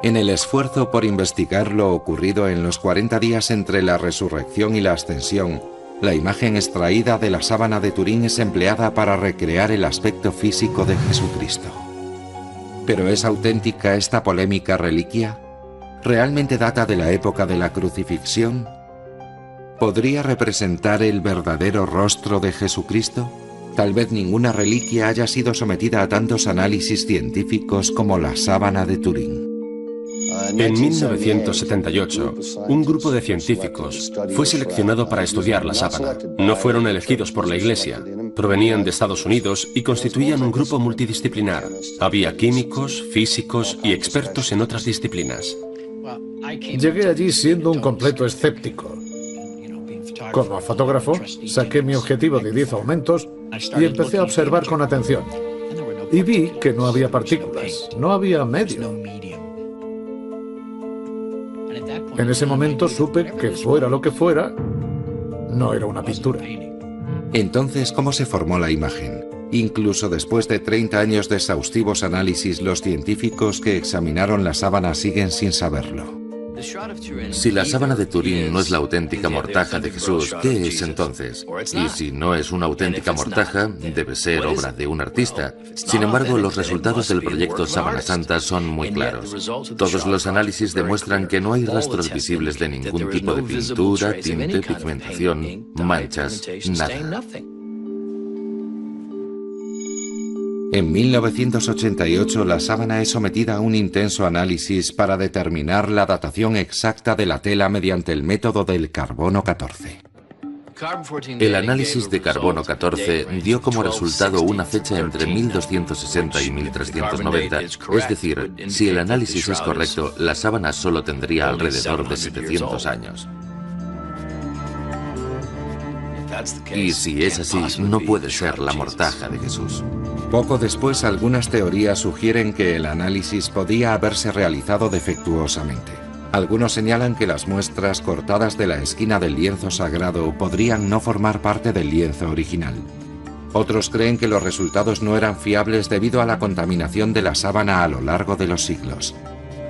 En el esfuerzo por investigar lo ocurrido en los 40 días entre la resurrección y la ascensión, la imagen extraída de la sábana de Turín es empleada para recrear el aspecto físico de Jesucristo. ¿Pero es auténtica esta polémica reliquia? ¿Realmente data de la época de la crucifixión? ¿Podría representar el verdadero rostro de Jesucristo? Tal vez ninguna reliquia haya sido sometida a tantos análisis científicos como la sábana de Turín. En 1978, un grupo de científicos fue seleccionado para estudiar la sábana. No fueron elegidos por la Iglesia. Provenían de Estados Unidos y constituían un grupo multidisciplinar. Había químicos, físicos y expertos en otras disciplinas. Llegué allí siendo un completo escéptico. Como fotógrafo, saqué mi objetivo de 10 aumentos y empecé a observar con atención. Y vi que no había partículas, no había medio. En ese momento supe que fuera lo que fuera, no era una pintura. Entonces, ¿cómo se formó la imagen? Incluso después de 30 años de exhaustivos análisis, los científicos que examinaron la sábana siguen sin saberlo. Si la sábana de Turín no es la auténtica mortaja de Jesús, ¿qué es entonces? Y si no es una auténtica mortaja, debe ser obra de un artista. Sin embargo, los resultados del proyecto Sábana Santa son muy claros. Todos los análisis demuestran que no hay rastros visibles de ningún tipo de pintura, tinte, pigmentación, manchas, nada. En 1988 la sábana es sometida a un intenso análisis para determinar la datación exacta de la tela mediante el método del carbono 14. El análisis de carbono 14 dio como resultado una fecha entre 1260 y 1390. Es decir, si el análisis es correcto, la sábana solo tendría alrededor de 700 años. Y si es así, no puede ser la mortaja de Jesús. Poco después, algunas teorías sugieren que el análisis podía haberse realizado defectuosamente. Algunos señalan que las muestras cortadas de la esquina del lienzo sagrado podrían no formar parte del lienzo original. Otros creen que los resultados no eran fiables debido a la contaminación de la sábana a lo largo de los siglos.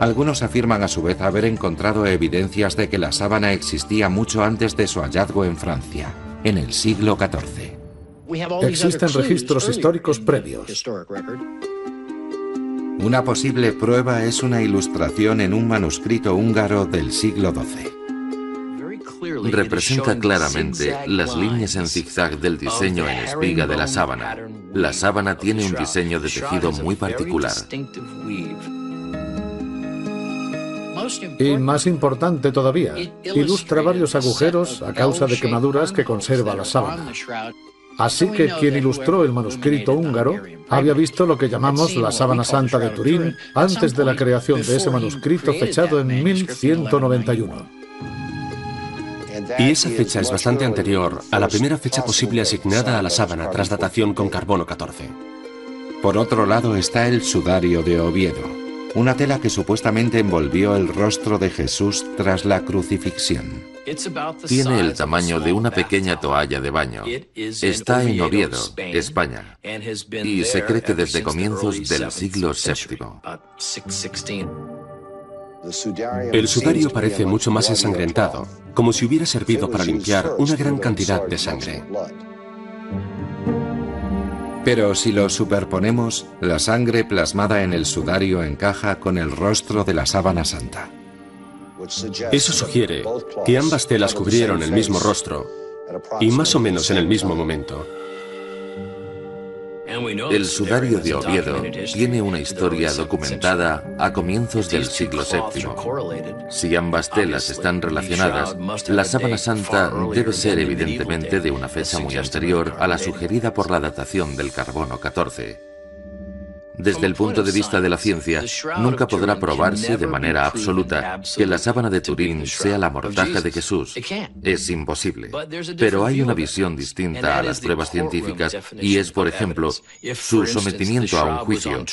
Algunos afirman a su vez haber encontrado evidencias de que la sábana existía mucho antes de su hallazgo en Francia, en el siglo XIV. Existen registros históricos previos. Una posible prueba es una ilustración en un manuscrito húngaro del siglo XII. Representa claramente las líneas en zigzag del diseño en espiga de la sábana. La sábana tiene un diseño de tejido muy particular. Y más importante todavía, ilustra varios agujeros a causa de quemaduras que conserva la sábana. Así que quien ilustró el manuscrito húngaro había visto lo que llamamos la sábana santa de Turín antes de la creación de ese manuscrito fechado en 1191. Y esa fecha es bastante anterior a la primera fecha posible asignada a la sábana tras datación con carbono 14. Por otro lado está el sudario de Oviedo, una tela que supuestamente envolvió el rostro de Jesús tras la crucifixión. Tiene el tamaño de una pequeña toalla de baño. Está en Oviedo, España, y se cree que desde comienzos del siglo VII. El sudario parece mucho más ensangrentado, como si hubiera servido para limpiar una gran cantidad de sangre. Pero si lo superponemos, la sangre plasmada en el sudario encaja con el rostro de la sábana santa. Eso sugiere que ambas telas cubrieron el mismo rostro y más o menos en el mismo momento. El sudario de Oviedo tiene una historia documentada a comienzos del siglo VII. Si ambas telas están relacionadas, la sábana santa debe ser evidentemente de una fecha muy anterior a la sugerida por la datación del carbono 14. Desde el punto de vista de la ciencia, nunca podrá probarse de manera absoluta que la sábana de Turín sea la mortaja de Jesús. Es imposible. Pero hay una visión distinta a las pruebas científicas y es, por ejemplo, su sometimiento a un juicio.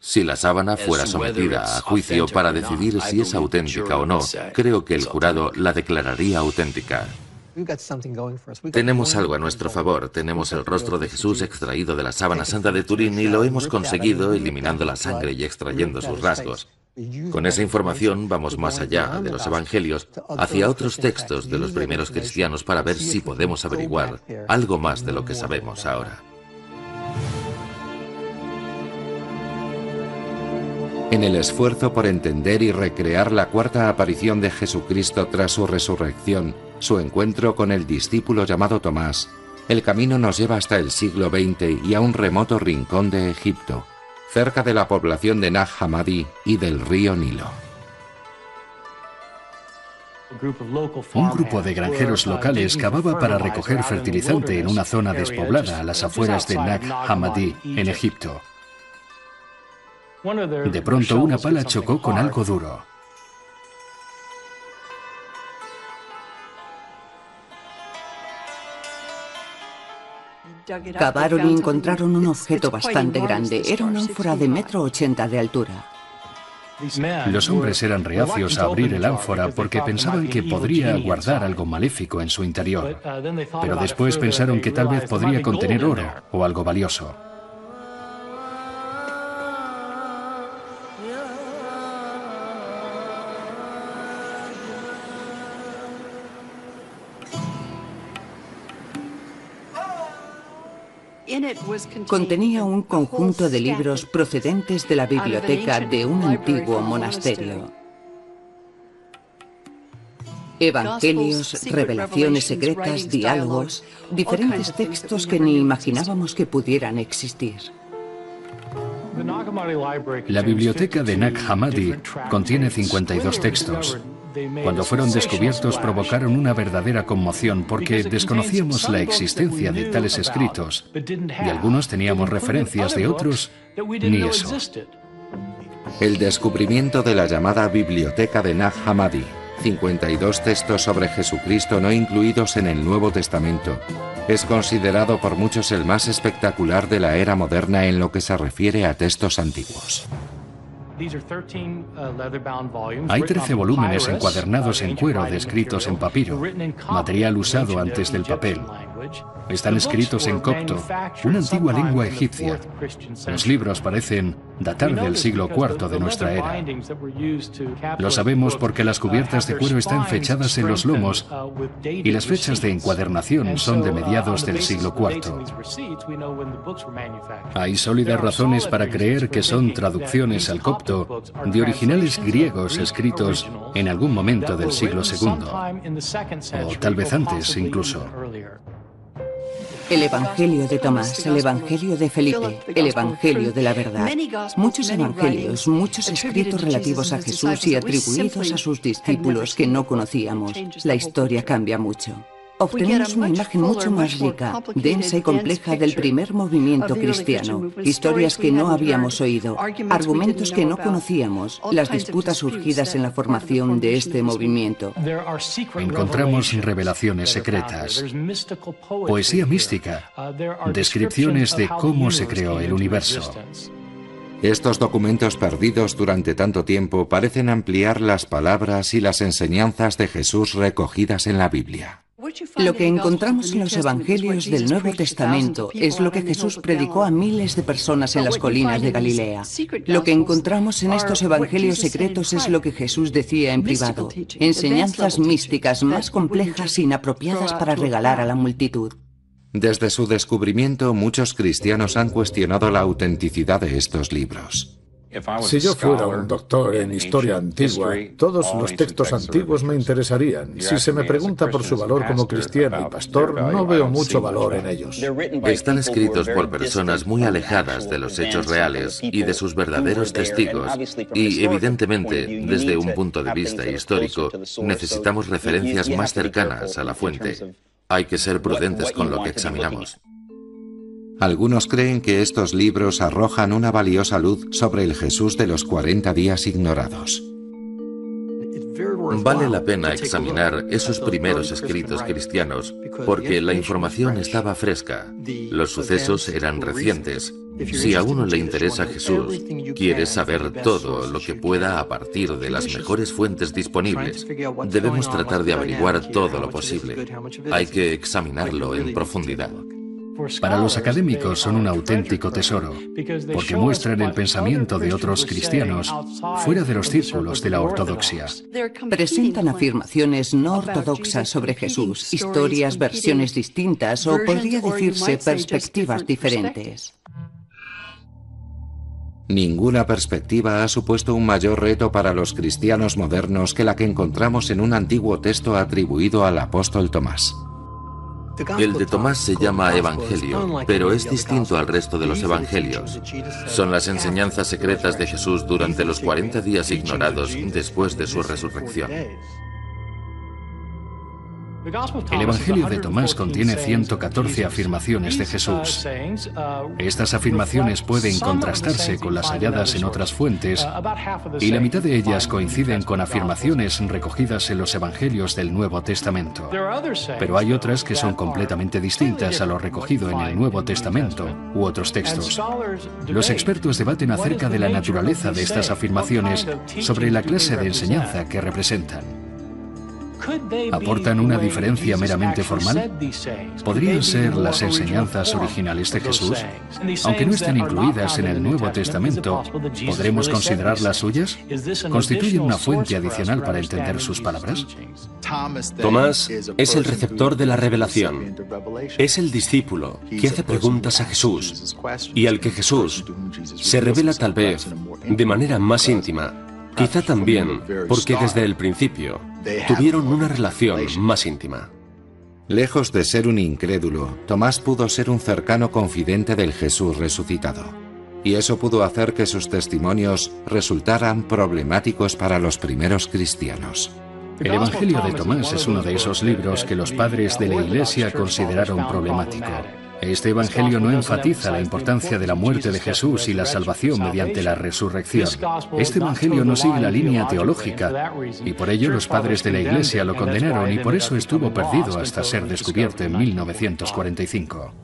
Si la sábana fuera sometida a juicio para decidir si es auténtica o no, creo que el jurado la declararía auténtica. Tenemos algo a nuestro favor. Tenemos el rostro de Jesús extraído de la sábana santa de Turín y lo hemos conseguido eliminando la sangre y extrayendo sus rasgos. Con esa información vamos más allá de los evangelios, hacia otros textos de los primeros cristianos para ver si podemos averiguar algo más de lo que sabemos ahora. En el esfuerzo por entender y recrear la cuarta aparición de Jesucristo tras su resurrección, su encuentro con el discípulo llamado Tomás, el camino nos lleva hasta el siglo XX y a un remoto rincón de Egipto, cerca de la población de Nag Hammadi y del río Nilo. Un grupo de granjeros locales cavaba para recoger fertilizante en una zona despoblada a las afueras de Nag Hammadi, en Egipto. De pronto una pala chocó con algo duro. Cavaron y encontraron un objeto bastante grande. Era una ánfora de metro ochenta de altura. Los hombres eran reacios a abrir el ánfora porque pensaban que podría guardar algo maléfico en su interior. Pero después pensaron que tal vez podría contener oro o algo valioso. Contenía un conjunto de libros procedentes de la biblioteca de un antiguo monasterio. Evangelios, revelaciones secretas, diálogos, diferentes textos que ni imaginábamos que pudieran existir. La biblioteca de Nag Hammadi contiene 52 textos. Cuando fueron descubiertos provocaron una verdadera conmoción porque desconocíamos la existencia de tales escritos y algunos teníamos referencias de otros, ni eso. El descubrimiento de la llamada Biblioteca de Nag Hammadi, 52 textos sobre Jesucristo no incluidos en el Nuevo Testamento, es considerado por muchos el más espectacular de la era moderna en lo que se refiere a textos antiguos. Uh, Hay 13 volúmenes encuadernados en cuero descritos en papiro, material usado antes del papel. Están escritos en copto, una antigua lengua egipcia. Los libros parecen datar del siglo IV de nuestra era. Lo sabemos porque las cubiertas de cuero están fechadas en los lomos y las fechas de encuadernación son de mediados del siglo IV. Hay sólidas razones para creer que son traducciones al copto de originales griegos escritos en algún momento del siglo II, o tal vez antes incluso. El Evangelio de Tomás, el Evangelio de Felipe, el Evangelio de la verdad. Muchos evangelios, muchos escritos relativos a Jesús y atribuidos a sus discípulos que no conocíamos. La historia cambia mucho obtenemos una imagen mucho más rica, densa y compleja del primer movimiento cristiano, historias que no habíamos oído, argumentos que no conocíamos, las disputas surgidas en la formación de este movimiento. Encontramos revelaciones secretas, poesía mística, descripciones de cómo se creó el universo. Estos documentos perdidos durante tanto tiempo parecen ampliar las palabras y las enseñanzas de Jesús recogidas en la Biblia. Lo que encontramos en los Evangelios del Nuevo Testamento es lo que Jesús predicó a miles de personas en las colinas de Galilea. Lo que encontramos en estos Evangelios secretos es lo que Jesús decía en privado, enseñanzas místicas más complejas e inapropiadas para regalar a la multitud. Desde su descubrimiento, muchos cristianos han cuestionado la autenticidad de estos libros. Si yo fuera un doctor en historia antigua, todos los textos antiguos me interesarían. Si se me pregunta por su valor como cristiano y pastor, no veo mucho valor en ellos. Están escritos por personas muy alejadas de los hechos reales y de sus verdaderos testigos, y evidentemente, desde un punto de vista histórico, necesitamos referencias más cercanas a la fuente. Hay que ser prudentes con lo que examinamos. Algunos creen que estos libros arrojan una valiosa luz sobre el Jesús de los 40 días ignorados. Vale la pena examinar esos primeros escritos cristianos porque la información estaba fresca, los sucesos eran recientes. Si a uno le interesa Jesús, quiere saber todo lo que pueda a partir de las mejores fuentes disponibles. Debemos tratar de averiguar todo lo posible. Hay que examinarlo en profundidad. Para los académicos son un auténtico tesoro, porque muestran el pensamiento de otros cristianos fuera de los círculos de la ortodoxia. Presentan afirmaciones no ortodoxas sobre Jesús, historias, versiones distintas o podría decirse perspectivas diferentes. Ninguna perspectiva ha supuesto un mayor reto para los cristianos modernos que la que encontramos en un antiguo texto atribuido al apóstol Tomás. El de Tomás se llama Evangelio, pero es distinto al resto de los Evangelios. Son las enseñanzas secretas de Jesús durante los 40 días ignorados después de su resurrección. El Evangelio de Tomás contiene 114 afirmaciones de Jesús. Estas afirmaciones pueden contrastarse con las halladas en otras fuentes y la mitad de ellas coinciden con afirmaciones recogidas en los Evangelios del Nuevo Testamento. Pero hay otras que son completamente distintas a lo recogido en el Nuevo Testamento u otros textos. Los expertos debaten acerca de la naturaleza de estas afirmaciones sobre la clase de enseñanza que representan. ¿Aportan una diferencia meramente formal? ¿Podrían ser las enseñanzas originales de Jesús? Aunque no estén incluidas en el Nuevo Testamento, ¿podremos considerarlas suyas? ¿Constituyen una fuente adicional para entender sus palabras? Tomás es el receptor de la revelación. Es el discípulo que hace preguntas a Jesús y al que Jesús se revela tal vez de manera más íntima Quizá también porque desde el principio tuvieron una relación más íntima. Lejos de ser un incrédulo, Tomás pudo ser un cercano confidente del Jesús resucitado. Y eso pudo hacer que sus testimonios resultaran problemáticos para los primeros cristianos. El Evangelio de Tomás es uno de esos libros que los padres de la Iglesia consideraron problemático. Este Evangelio no enfatiza la importancia de la muerte de Jesús y la salvación mediante la resurrección. Este Evangelio no sigue la línea teológica y por ello los padres de la Iglesia lo condenaron y por eso estuvo perdido hasta ser descubierto en 1945.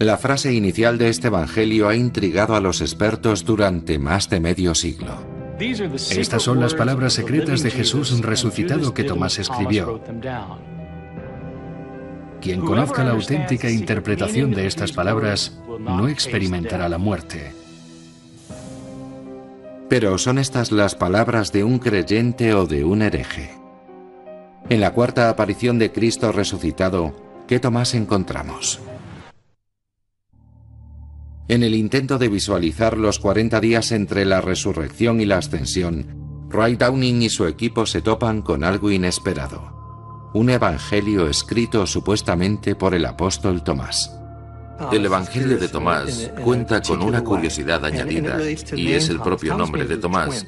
La frase inicial de este Evangelio ha intrigado a los expertos durante más de medio siglo. Estas son las palabras secretas de Jesús resucitado que Tomás escribió. Quien conozca la auténtica interpretación de estas palabras no experimentará la muerte. Pero ¿son estas las palabras de un creyente o de un hereje? En la cuarta aparición de Cristo resucitado, ¿qué Tomás encontramos? En el intento de visualizar los 40 días entre la resurrección y la ascensión, Roy Downing y su equipo se topan con algo inesperado un evangelio escrito supuestamente por el apóstol Tomás. El Evangelio de Tomás cuenta con una curiosidad añadida, y es el propio nombre de Tomás,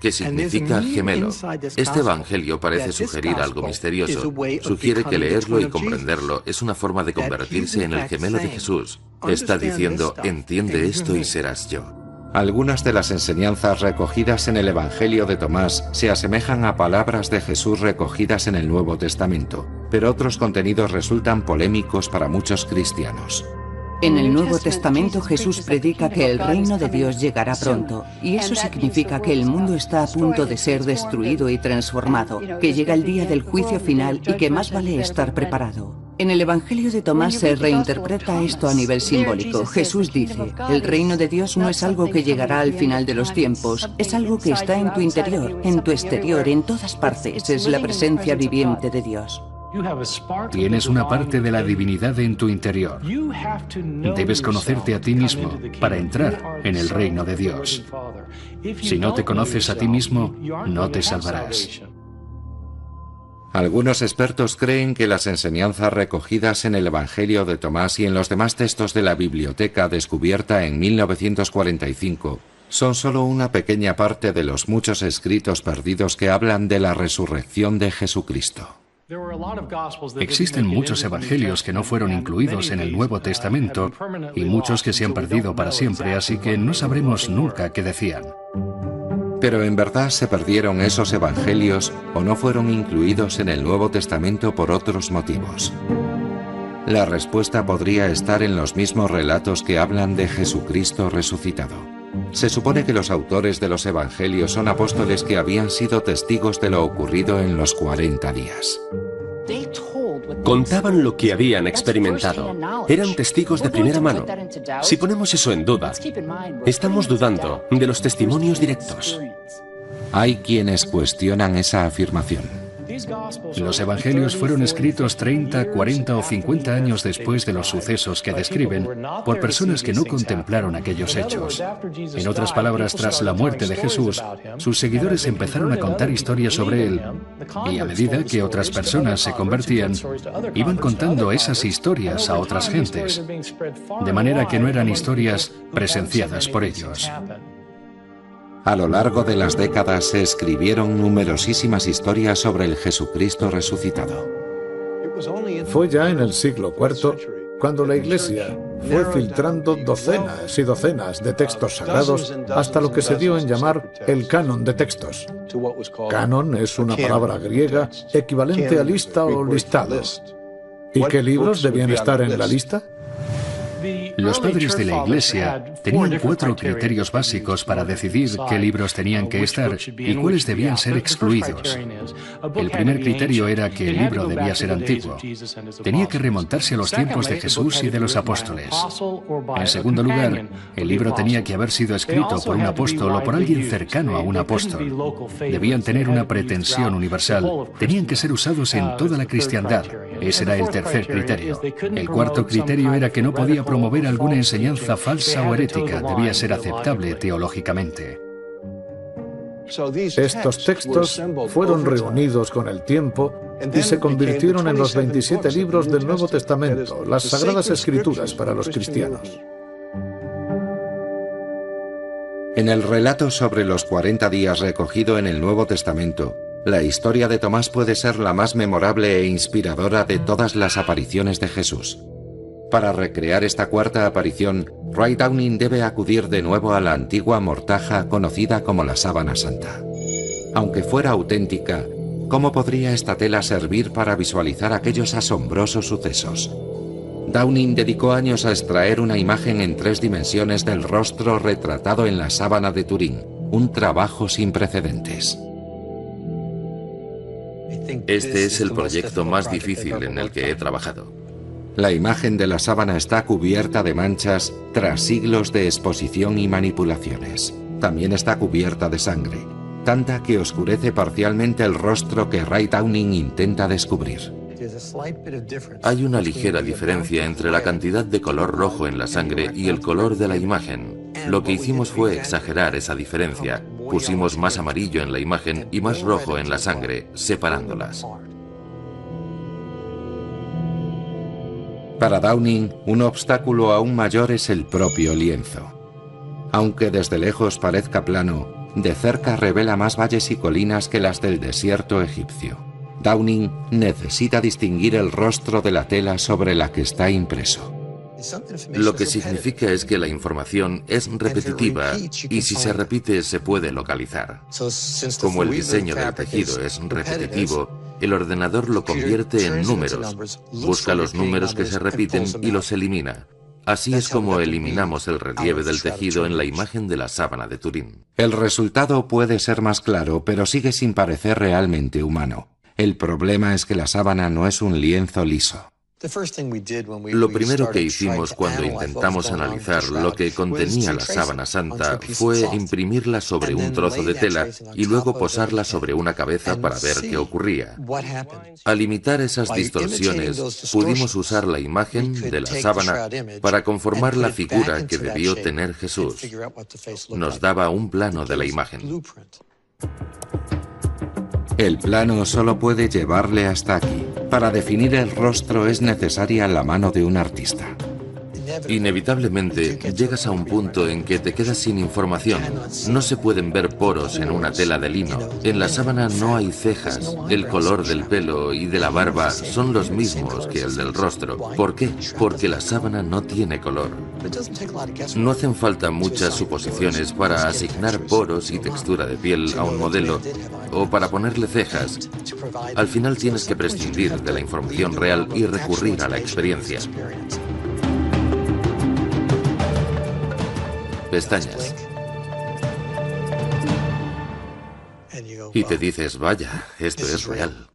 que significa gemelo. Este Evangelio parece sugerir algo misterioso. Sugiere que leerlo y comprenderlo es una forma de convertirse en el gemelo de Jesús. Está diciendo, entiende esto y serás yo. Algunas de las enseñanzas recogidas en el Evangelio de Tomás se asemejan a palabras de Jesús recogidas en el Nuevo Testamento, pero otros contenidos resultan polémicos para muchos cristianos. En el Nuevo Testamento Jesús predica que el reino de Dios llegará pronto, y eso significa que el mundo está a punto de ser destruido y transformado, que llega el día del juicio final y que más vale estar preparado. En el Evangelio de Tomás se reinterpreta esto a nivel simbólico. Jesús dice, el reino de Dios no es algo que llegará al final de los tiempos, es algo que está en tu interior, en tu exterior, en todas partes, es la presencia viviente de Dios. Tienes una parte de la divinidad en tu interior. Debes conocerte a ti mismo para entrar en el reino de Dios. Si no te conoces a ti mismo, no te salvarás. Algunos expertos creen que las enseñanzas recogidas en el Evangelio de Tomás y en los demás textos de la biblioteca descubierta en 1945 son solo una pequeña parte de los muchos escritos perdidos que hablan de la resurrección de Jesucristo. Existen muchos evangelios que no fueron incluidos en el Nuevo Testamento y muchos que se han perdido para siempre, así que no sabremos nunca qué decían. Pero en verdad se perdieron esos evangelios o no fueron incluidos en el Nuevo Testamento por otros motivos. La respuesta podría estar en los mismos relatos que hablan de Jesucristo resucitado. Se supone que los autores de los Evangelios son apóstoles que habían sido testigos de lo ocurrido en los 40 días. Contaban lo que habían experimentado. Eran testigos de primera mano. Si ponemos eso en duda, estamos dudando de los testimonios directos. Hay quienes cuestionan esa afirmación. Los evangelios fueron escritos 30, 40 o 50 años después de los sucesos que describen por personas que no contemplaron aquellos hechos. En otras palabras, tras la muerte de Jesús, sus seguidores empezaron a contar historias sobre él. y a medida que otras personas se convertían, iban contando esas historias a otras gentes, de manera que no eran historias presenciadas por ellos. A lo largo de las décadas se escribieron numerosísimas historias sobre el Jesucristo resucitado. Fue ya en el siglo IV cuando la Iglesia fue filtrando docenas y docenas de textos sagrados hasta lo que se dio en llamar el canon de textos. Canon es una palabra griega equivalente a lista o listado. ¿Y qué libros debían estar en la lista? Los padres de la Iglesia tenían cuatro criterios básicos para decidir qué libros tenían que estar y cuáles debían ser excluidos. El primer criterio era que el libro debía ser antiguo. Tenía que remontarse a los tiempos de Jesús y de los apóstoles. En segundo lugar, el libro tenía que haber sido escrito por un apóstol o por alguien cercano a un apóstol. Debían tener una pretensión universal. Tenían que ser usados en toda la cristiandad. Ese era el tercer criterio. El cuarto criterio era que no podía promover alguna enseñanza falsa o herética debía ser aceptable teológicamente. Estos textos fueron reunidos con el tiempo y se convirtieron en los 27 libros del Nuevo Testamento, las Sagradas Escrituras para los cristianos. En el relato sobre los 40 días recogido en el Nuevo Testamento, la historia de Tomás puede ser la más memorable e inspiradora de todas las apariciones de Jesús. Para recrear esta cuarta aparición, Ray Downing debe acudir de nuevo a la antigua mortaja conocida como la sábana santa. Aunque fuera auténtica, ¿cómo podría esta tela servir para visualizar aquellos asombrosos sucesos? Downing dedicó años a extraer una imagen en tres dimensiones del rostro retratado en la sábana de Turín, un trabajo sin precedentes. Este es el proyecto más difícil en el que he trabajado. La imagen de la sábana está cubierta de manchas tras siglos de exposición y manipulaciones. También está cubierta de sangre, tanta que oscurece parcialmente el rostro que Ray Downing intenta descubrir. Hay una ligera diferencia entre la cantidad de color rojo en la sangre y el color de la imagen. Lo que hicimos fue exagerar esa diferencia. Pusimos más amarillo en la imagen y más rojo en la sangre, separándolas. Para Downing, un obstáculo aún mayor es el propio lienzo. Aunque desde lejos parezca plano, de cerca revela más valles y colinas que las del desierto egipcio. Downing necesita distinguir el rostro de la tela sobre la que está impreso. Lo que significa es que la información es repetitiva y si se repite se puede localizar. Como el diseño del tejido es repetitivo, el ordenador lo convierte en números, busca los números que se repiten y los elimina. Así es como eliminamos el relieve del tejido en la imagen de la sábana de Turín. El resultado puede ser más claro, pero sigue sin parecer realmente humano. El problema es que la sábana no es un lienzo liso. Lo primero que hicimos cuando intentamos analizar lo que contenía la sábana santa fue imprimirla sobre un trozo de tela y luego posarla sobre una cabeza para ver qué ocurría. Al imitar esas distorsiones, pudimos usar la imagen de la sábana para conformar la figura que debió tener Jesús. Nos daba un plano de la imagen. El plano solo puede llevarle hasta aquí. Para definir el rostro es necesaria la mano de un artista. Inevitablemente llegas a un punto en que te quedas sin información. No se pueden ver poros en una tela de lino. En la sábana no hay cejas. El color del pelo y de la barba son los mismos que el del rostro. ¿Por qué? Porque la sábana no tiene color. No hacen falta muchas suposiciones para asignar poros y textura de piel a un modelo o para ponerle cejas. Al final tienes que prescindir de la información real y recurrir a la experiencia. Pestañas. Y te dices, vaya, esto es real.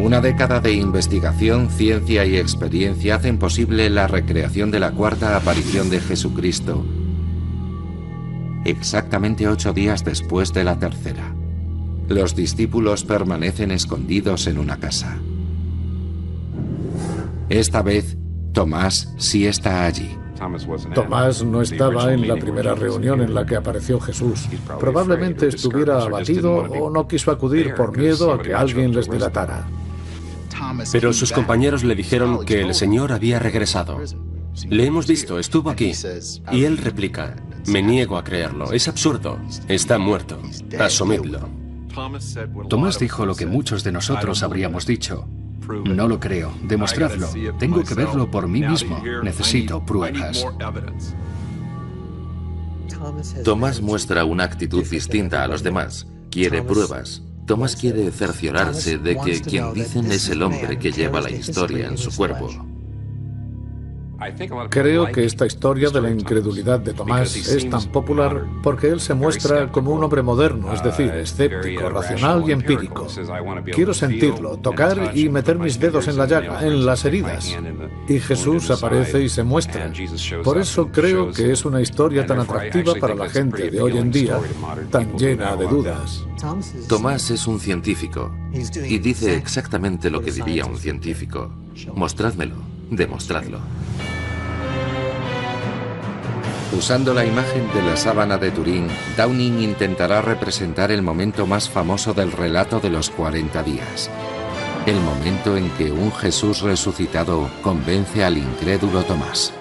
Una década de investigación, ciencia y experiencia hacen posible la recreación de la cuarta aparición de Jesucristo, exactamente ocho días después de la tercera. Los discípulos permanecen escondidos en una casa. Esta vez, Tomás sí está allí. Tomás no estaba en la primera reunión en la que apareció Jesús. Probablemente estuviera abatido o no quiso acudir por miedo a que alguien les delatara. Pero sus compañeros le dijeron que el Señor había regresado. Le hemos visto, estuvo aquí. Y él replica, me niego a creerlo, es absurdo, está muerto, asumidlo. Tomás dijo lo que muchos de nosotros habríamos dicho. No lo creo. Demostradlo. Tengo que verlo por mí mismo. Necesito pruebas. Tomás muestra una actitud distinta a los demás. Quiere pruebas. Tomás quiere cerciorarse de que quien dicen es el hombre que lleva la historia en su cuerpo. Creo que esta historia de la incredulidad de Tomás es tan popular porque él se muestra como un hombre moderno, es decir, escéptico, racional y empírico. Quiero sentirlo, tocar y meter mis dedos en la llaga, en las heridas. Y Jesús aparece y se muestra. Por eso creo que es una historia tan atractiva para la gente de hoy en día, tan llena de dudas. Tomás es un científico y dice exactamente lo que diría un científico. Mostrádmelo, demostradlo. Usando la imagen de la sábana de Turín, Downing intentará representar el momento más famoso del relato de los 40 días. El momento en que un Jesús resucitado convence al incrédulo Tomás.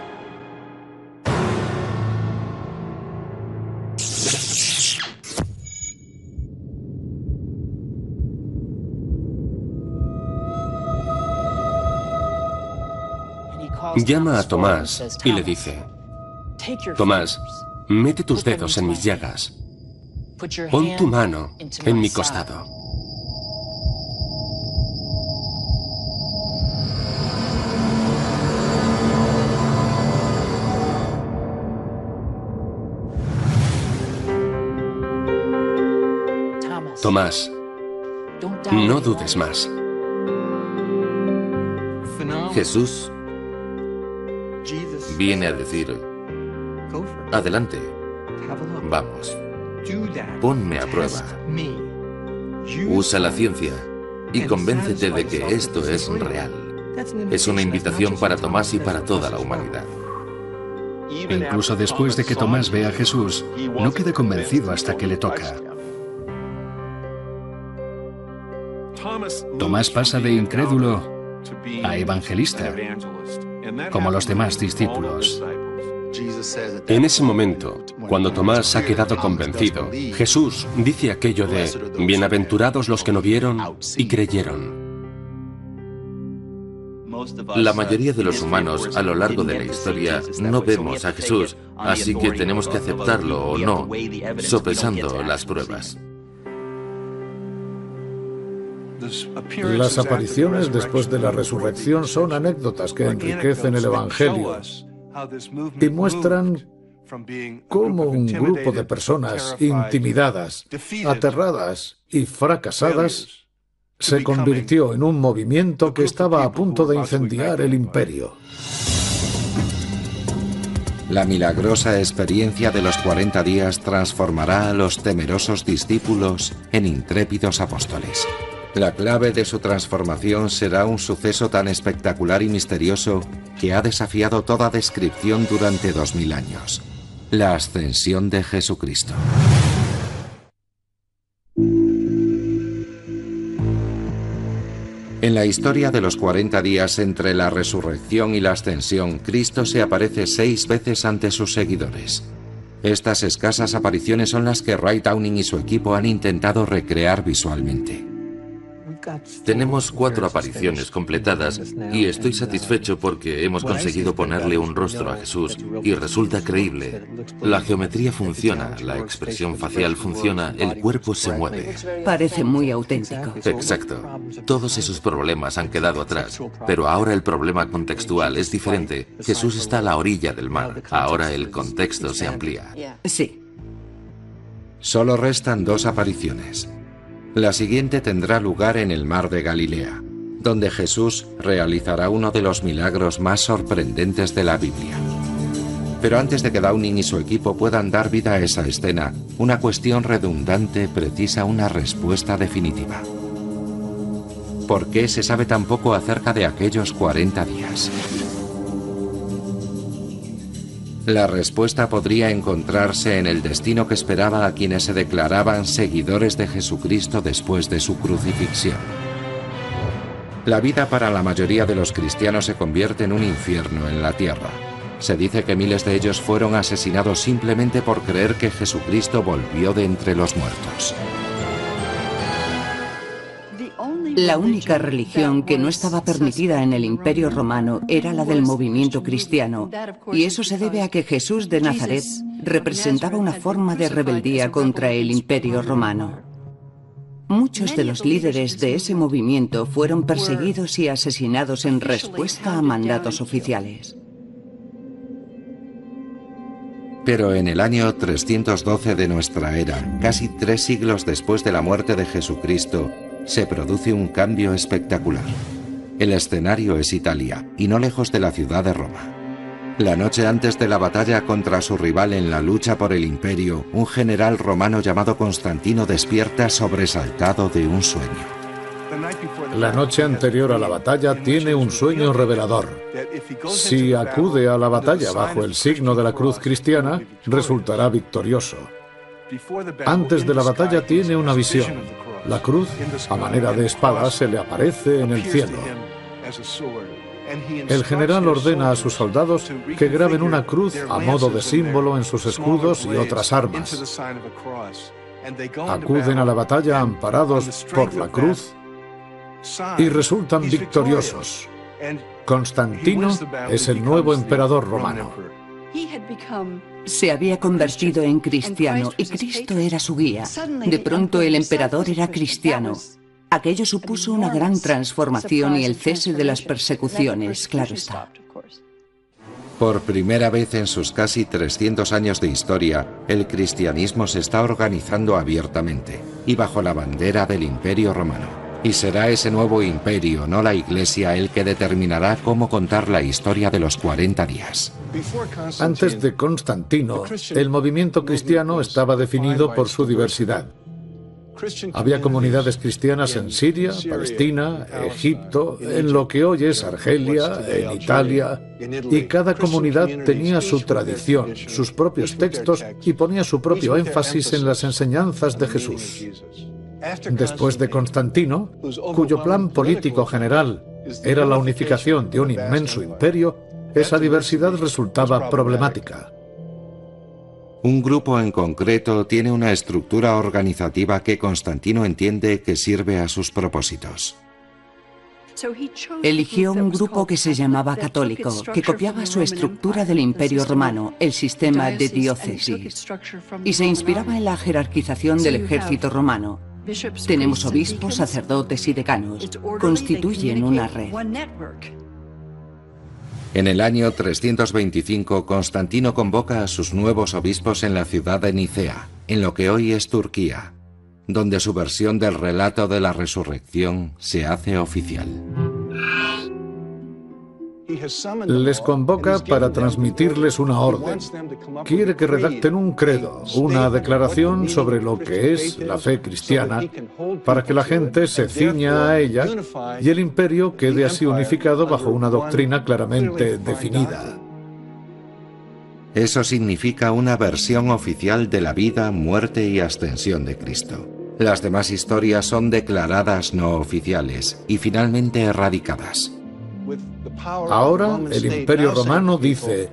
Llama a Tomás y le dice, Tomás, mete tus dedos en mis llagas. Pon tu mano en mi costado. Tomás, no dudes más. Jesús viene a decir, Adelante. Vamos. Ponme a prueba. Usa la ciencia y convéncete de que esto es real. Es una invitación para Tomás y para toda la humanidad. Incluso después de que Tomás vea a Jesús, no quede convencido hasta que le toca. Tomás pasa de incrédulo a evangelista, como los demás discípulos. En ese momento, cuando Tomás ha quedado convencido, Jesús dice aquello de, bienaventurados los que no vieron y creyeron. La mayoría de los humanos a lo largo de la historia no vemos a Jesús, así que tenemos que aceptarlo o no, sopesando las pruebas. Las apariciones después de la resurrección son anécdotas que enriquecen el Evangelio y muestran cómo un grupo de personas intimidadas, aterradas y fracasadas se convirtió en un movimiento que estaba a punto de incendiar el imperio. La milagrosa experiencia de los 40 días transformará a los temerosos discípulos en intrépidos apóstoles. La clave de su transformación será un suceso tan espectacular y misterioso que ha desafiado toda descripción durante dos mil años. La ascensión de Jesucristo. En la historia de los 40 días entre la resurrección y la ascensión, Cristo se aparece seis veces ante sus seguidores. Estas escasas apariciones son las que Ray Downing y su equipo han intentado recrear visualmente. Tenemos cuatro apariciones completadas y estoy satisfecho porque hemos conseguido ponerle un rostro a Jesús y resulta creíble. La geometría funciona, la expresión facial funciona, el cuerpo se mueve. Parece muy auténtico. Exacto. Todos esos problemas han quedado atrás, pero ahora el problema contextual es diferente. Jesús está a la orilla del mar, ahora el contexto se amplía. Sí. Solo restan dos apariciones. La siguiente tendrá lugar en el mar de Galilea, donde Jesús realizará uno de los milagros más sorprendentes de la Biblia. Pero antes de que Downing y su equipo puedan dar vida a esa escena, una cuestión redundante precisa una respuesta definitiva. ¿Por qué se sabe tan poco acerca de aquellos 40 días? La respuesta podría encontrarse en el destino que esperaba a quienes se declaraban seguidores de Jesucristo después de su crucifixión. La vida para la mayoría de los cristianos se convierte en un infierno en la tierra. Se dice que miles de ellos fueron asesinados simplemente por creer que Jesucristo volvió de entre los muertos. La única religión que no estaba permitida en el Imperio Romano era la del movimiento cristiano, y eso se debe a que Jesús de Nazaret representaba una forma de rebeldía contra el Imperio Romano. Muchos de los líderes de ese movimiento fueron perseguidos y asesinados en respuesta a mandatos oficiales. Pero en el año 312 de nuestra era, casi tres siglos después de la muerte de Jesucristo, se produce un cambio espectacular. El escenario es Italia, y no lejos de la ciudad de Roma. La noche antes de la batalla contra su rival en la lucha por el imperio, un general romano llamado Constantino despierta sobresaltado de un sueño. La noche anterior a la batalla tiene un sueño revelador. Si acude a la batalla bajo el signo de la cruz cristiana, resultará victorioso. Antes de la batalla tiene una visión. La cruz, a manera de espada, se le aparece en el cielo. El general ordena a sus soldados que graben una cruz a modo de símbolo en sus escudos y otras armas. Acuden a la batalla amparados por la cruz y resultan victoriosos. Constantino es el nuevo emperador romano. Se había convertido en cristiano y Cristo era su guía. De pronto el emperador era cristiano. Aquello supuso una gran transformación y el cese de las persecuciones, claro está. Por primera vez en sus casi 300 años de historia, el cristianismo se está organizando abiertamente y bajo la bandera del Imperio Romano. Y será ese nuevo imperio, no la Iglesia, el que determinará cómo contar la historia de los 40 días. Antes de Constantino, el movimiento cristiano estaba definido por su diversidad. Había comunidades cristianas en Siria, Palestina, Egipto, en lo que hoy es Argelia, en Italia, y cada comunidad tenía su tradición, sus propios textos y ponía su propio énfasis en las enseñanzas de Jesús. Después de Constantino, cuyo plan político general era la unificación de un inmenso imperio, esa diversidad resultaba problemática. Un grupo en concreto tiene una estructura organizativa que Constantino entiende que sirve a sus propósitos. Eligió un grupo que se llamaba católico, que copiaba su estructura del Imperio Romano, el sistema de diócesis, y se inspiraba en la jerarquización del ejército romano, Tenemos obispos, sacerdotes y decanos. Constituyen una red. En el año 325, Constantino convoca a sus nuevos obispos en la ciudad de Nicea, en lo que hoy es Turquía, donde su versión del relato de la resurrección se hace oficial. Les convoca para transmitirles una orden. Quiere que redacten un credo, una declaración sobre lo que es la fe cristiana, para que la gente se ciña a ella y el imperio quede así unificado bajo una doctrina claramente definida. Eso significa una versión oficial de la vida, muerte y ascensión de Cristo. Las demás historias son declaradas no oficiales y finalmente erradicadas. Ahora el imperio romano dice,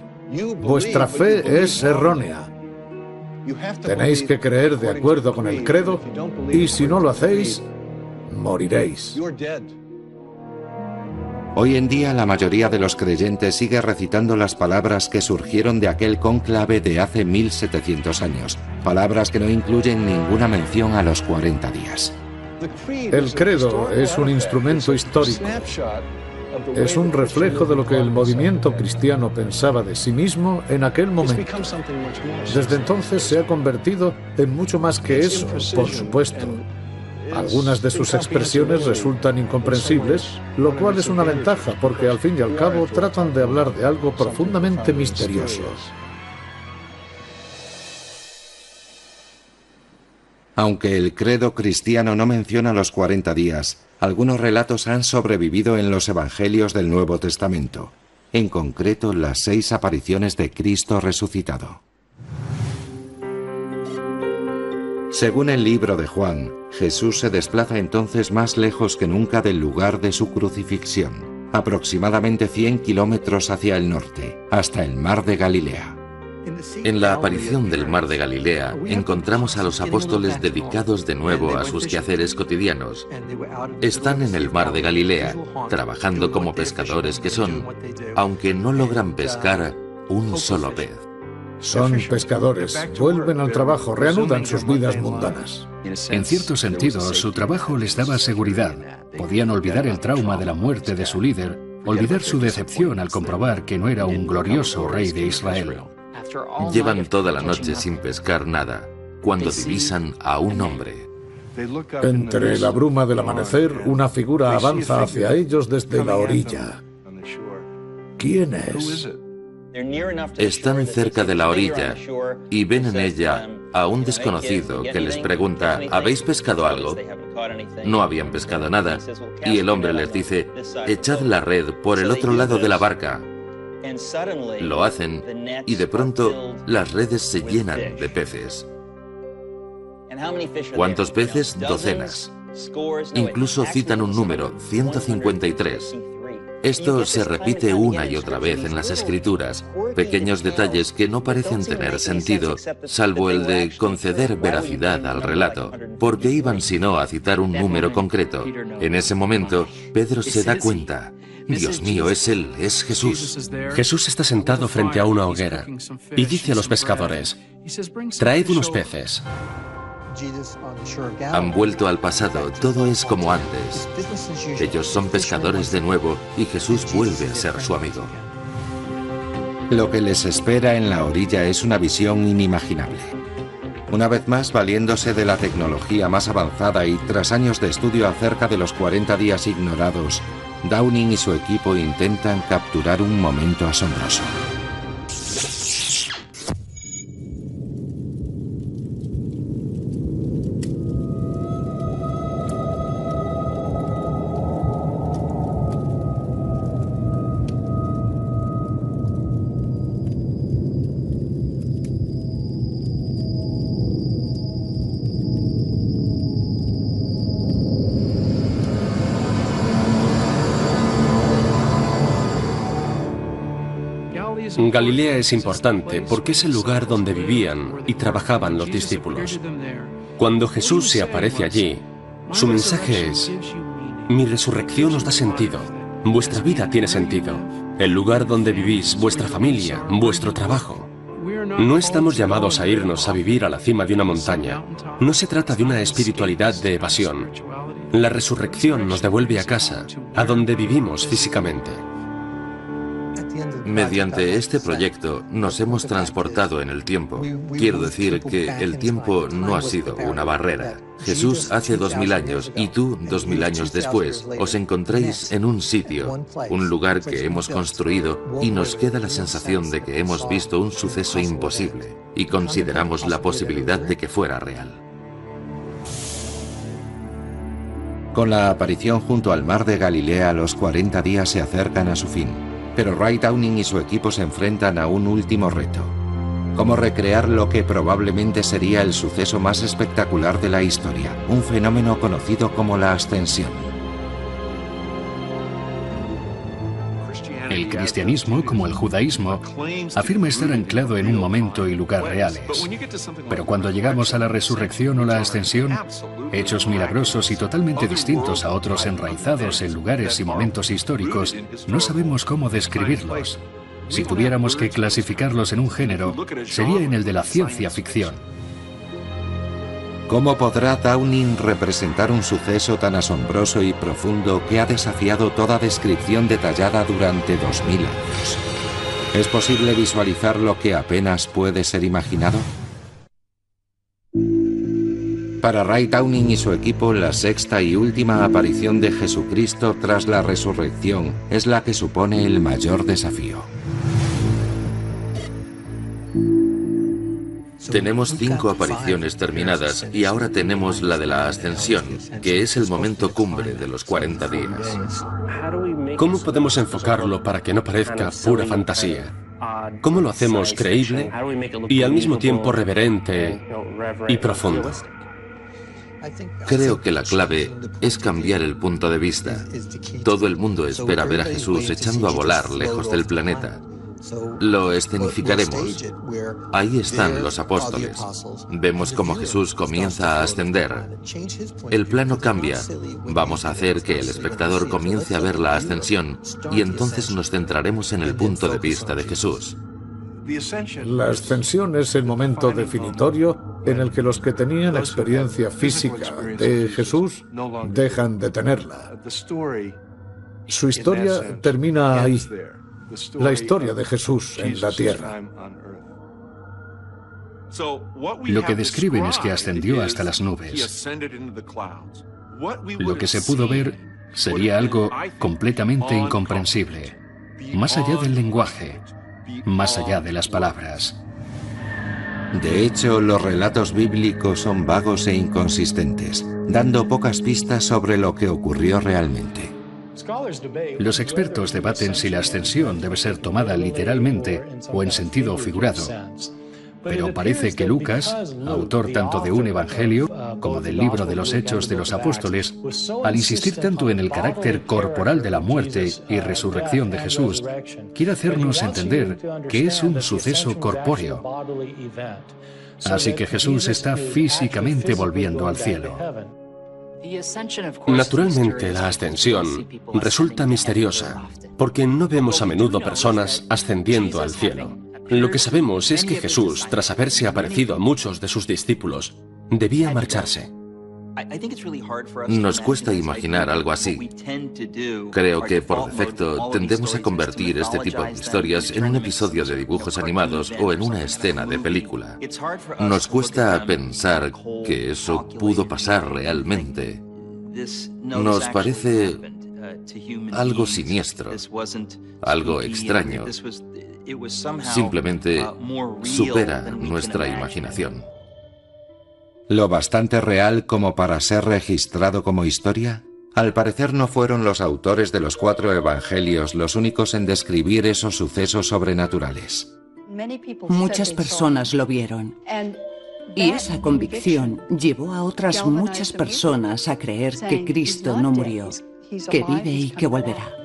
vuestra fe es errónea. Tenéis que creer de acuerdo con el credo y si no lo hacéis, moriréis. Hoy en día la mayoría de los creyentes sigue recitando las palabras que surgieron de aquel cónclave de hace 1700 años, palabras que no incluyen ninguna mención a los 40 días. El credo es un instrumento histórico es un reflejo de lo que el movimiento cristiano pensaba de sí mismo en aquel momento. Desde entonces se ha convertido en mucho más que eso, por supuesto. Algunas de sus expresiones resultan incomprensibles, lo cual es una ventaja porque al fin y al cabo tratan de hablar de algo profundamente misterioso. Aunque el credo cristiano no menciona los 40 días, algunos relatos han sobrevivido en los Evangelios del Nuevo Testamento, en concreto las seis apariciones de Cristo resucitado. Según el libro de Juan, Jesús se desplaza entonces más lejos que nunca del lugar de su crucifixión, aproximadamente 100 kilómetros hacia el norte, hasta el mar de Galilea. En la aparición del mar de Galilea encontramos a los apóstoles dedicados de nuevo a sus quehaceres cotidianos. Están en el mar de Galilea, trabajando como pescadores que son, aunque no logran pescar un solo pez. Son pescadores, vuelven al trabajo, reanudan sus vidas mundanas. En cierto sentido, su trabajo les daba seguridad. Podían olvidar el trauma de la muerte de su líder, olvidar su decepción al comprobar que no era un glorioso rey de Israel. Llevan toda la noche sin pescar nada, cuando divisan a un hombre. Entre la bruma del amanecer, una figura avanza hacia ellos desde la orilla. ¿Quién es? Están cerca de la orilla y ven en ella a un desconocido que les pregunta, ¿habéis pescado algo? No habían pescado nada y el hombre les dice, echad la red por el otro lado de la barca. Lo hacen y de pronto las redes se llenan de peces. ¿Cuántos peces? Docenas. Incluso citan un número, 153. Esto se repite una y otra vez en las escrituras, pequeños detalles que no parecen tener sentido, salvo el de conceder veracidad al relato, porque iban sino a citar un número concreto. En ese momento, Pedro se da cuenta. Dios mío, es Él, es Jesús. Jesús está sentado frente a una hoguera y dice a los pescadores, traed unos peces. Han vuelto al pasado, todo es como antes. Ellos son pescadores de nuevo y Jesús vuelve a ser su amigo. Lo que les espera en la orilla es una visión inimaginable. Una vez más, valiéndose de la tecnología más avanzada y tras años de estudio acerca de los 40 días ignorados, Downing y su equipo intentan capturar un momento asombroso. Galilea es importante porque es el lugar donde vivían y trabajaban los discípulos. Cuando Jesús se aparece allí, su mensaje es, mi resurrección os da sentido, vuestra vida tiene sentido, el lugar donde vivís, vuestra familia, vuestro trabajo. No estamos llamados a irnos a vivir a la cima de una montaña. No se trata de una espiritualidad de evasión. La resurrección nos devuelve a casa, a donde vivimos físicamente. Mediante este proyecto nos hemos transportado en el tiempo. Quiero decir que el tiempo no ha sido una barrera. Jesús hace dos mil años y tú dos mil años después os encontréis en un sitio, un lugar que hemos construido y nos queda la sensación de que hemos visto un suceso imposible y consideramos la posibilidad de que fuera real. Con la aparición junto al mar de Galilea, los 40 días se acercan a su fin. Pero Ray Downing y su equipo se enfrentan a un último reto. Cómo recrear lo que probablemente sería el suceso más espectacular de la historia, un fenómeno conocido como la ascensión. El cristianismo, como el judaísmo, afirma estar anclado en un momento y lugar reales. Pero cuando llegamos a la resurrección o la ascensión, hechos milagrosos y totalmente distintos a otros enraizados en lugares y momentos históricos, no sabemos cómo describirlos. Si tuviéramos que clasificarlos en un género, sería en el de la ciencia ficción. ¿Cómo podrá Downing representar un suceso tan asombroso y profundo que ha desafiado toda descripción detallada durante 2000 años? ¿Es posible visualizar lo que apenas puede ser imaginado? Para Ray Downing y su equipo, la sexta y última aparición de Jesucristo tras la resurrección es la que supone el mayor desafío. Tenemos cinco apariciones terminadas y ahora tenemos la de la ascensión, que es el momento cumbre de los 40 días. ¿Cómo podemos enfocarlo para que no parezca pura fantasía? ¿Cómo lo hacemos creíble y al mismo tiempo reverente y profundo? Creo que la clave es cambiar el punto de vista. Todo el mundo espera ver a Jesús echando a volar lejos del planeta. Lo escenificaremos. Ahí están los apóstoles. Vemos cómo Jesús comienza a ascender. El plano cambia. Vamos a hacer que el espectador comience a ver la ascensión y entonces nos centraremos en el punto de vista de Jesús. La ascensión es el momento definitorio en el que los que tenían experiencia física de Jesús dejan de tenerla. Su historia termina ahí la historia de Jesús en la tierra. Lo que describen es que ascendió hasta las nubes. Lo que se pudo ver sería algo completamente incomprensible, más allá del lenguaje, más allá de las palabras. De hecho, los relatos bíblicos son vagos e inconsistentes, dando pocas pistas sobre lo que ocurrió realmente. Los expertos debaten si la ascensión debe ser tomada literalmente o en sentido figurado. Pero parece que Lucas, autor tanto de un Evangelio como del libro de los Hechos de los Apóstoles, al insistir tanto en el carácter corporal de la muerte y resurrección de Jesús, quiere hacernos entender que es un suceso corpóreo. Así que Jesús está físicamente volviendo al cielo. Naturalmente la ascensión resulta misteriosa, porque no vemos a menudo personas ascendiendo al cielo. Lo que sabemos es que Jesús, tras haberse aparecido a muchos de sus discípulos, debía marcharse. Nos cuesta imaginar algo así. Creo que por defecto tendemos a convertir este tipo de historias en un episodio de dibujos animados o en una escena de película. Nos cuesta pensar que eso pudo pasar realmente. Nos parece algo siniestro, algo extraño. Simplemente supera nuestra imaginación. ¿Lo bastante real como para ser registrado como historia? Al parecer no fueron los autores de los cuatro evangelios los únicos en describir esos sucesos sobrenaturales. Muchas personas lo vieron. Y esa convicción llevó a otras muchas personas a creer que Cristo no murió, que vive y que volverá.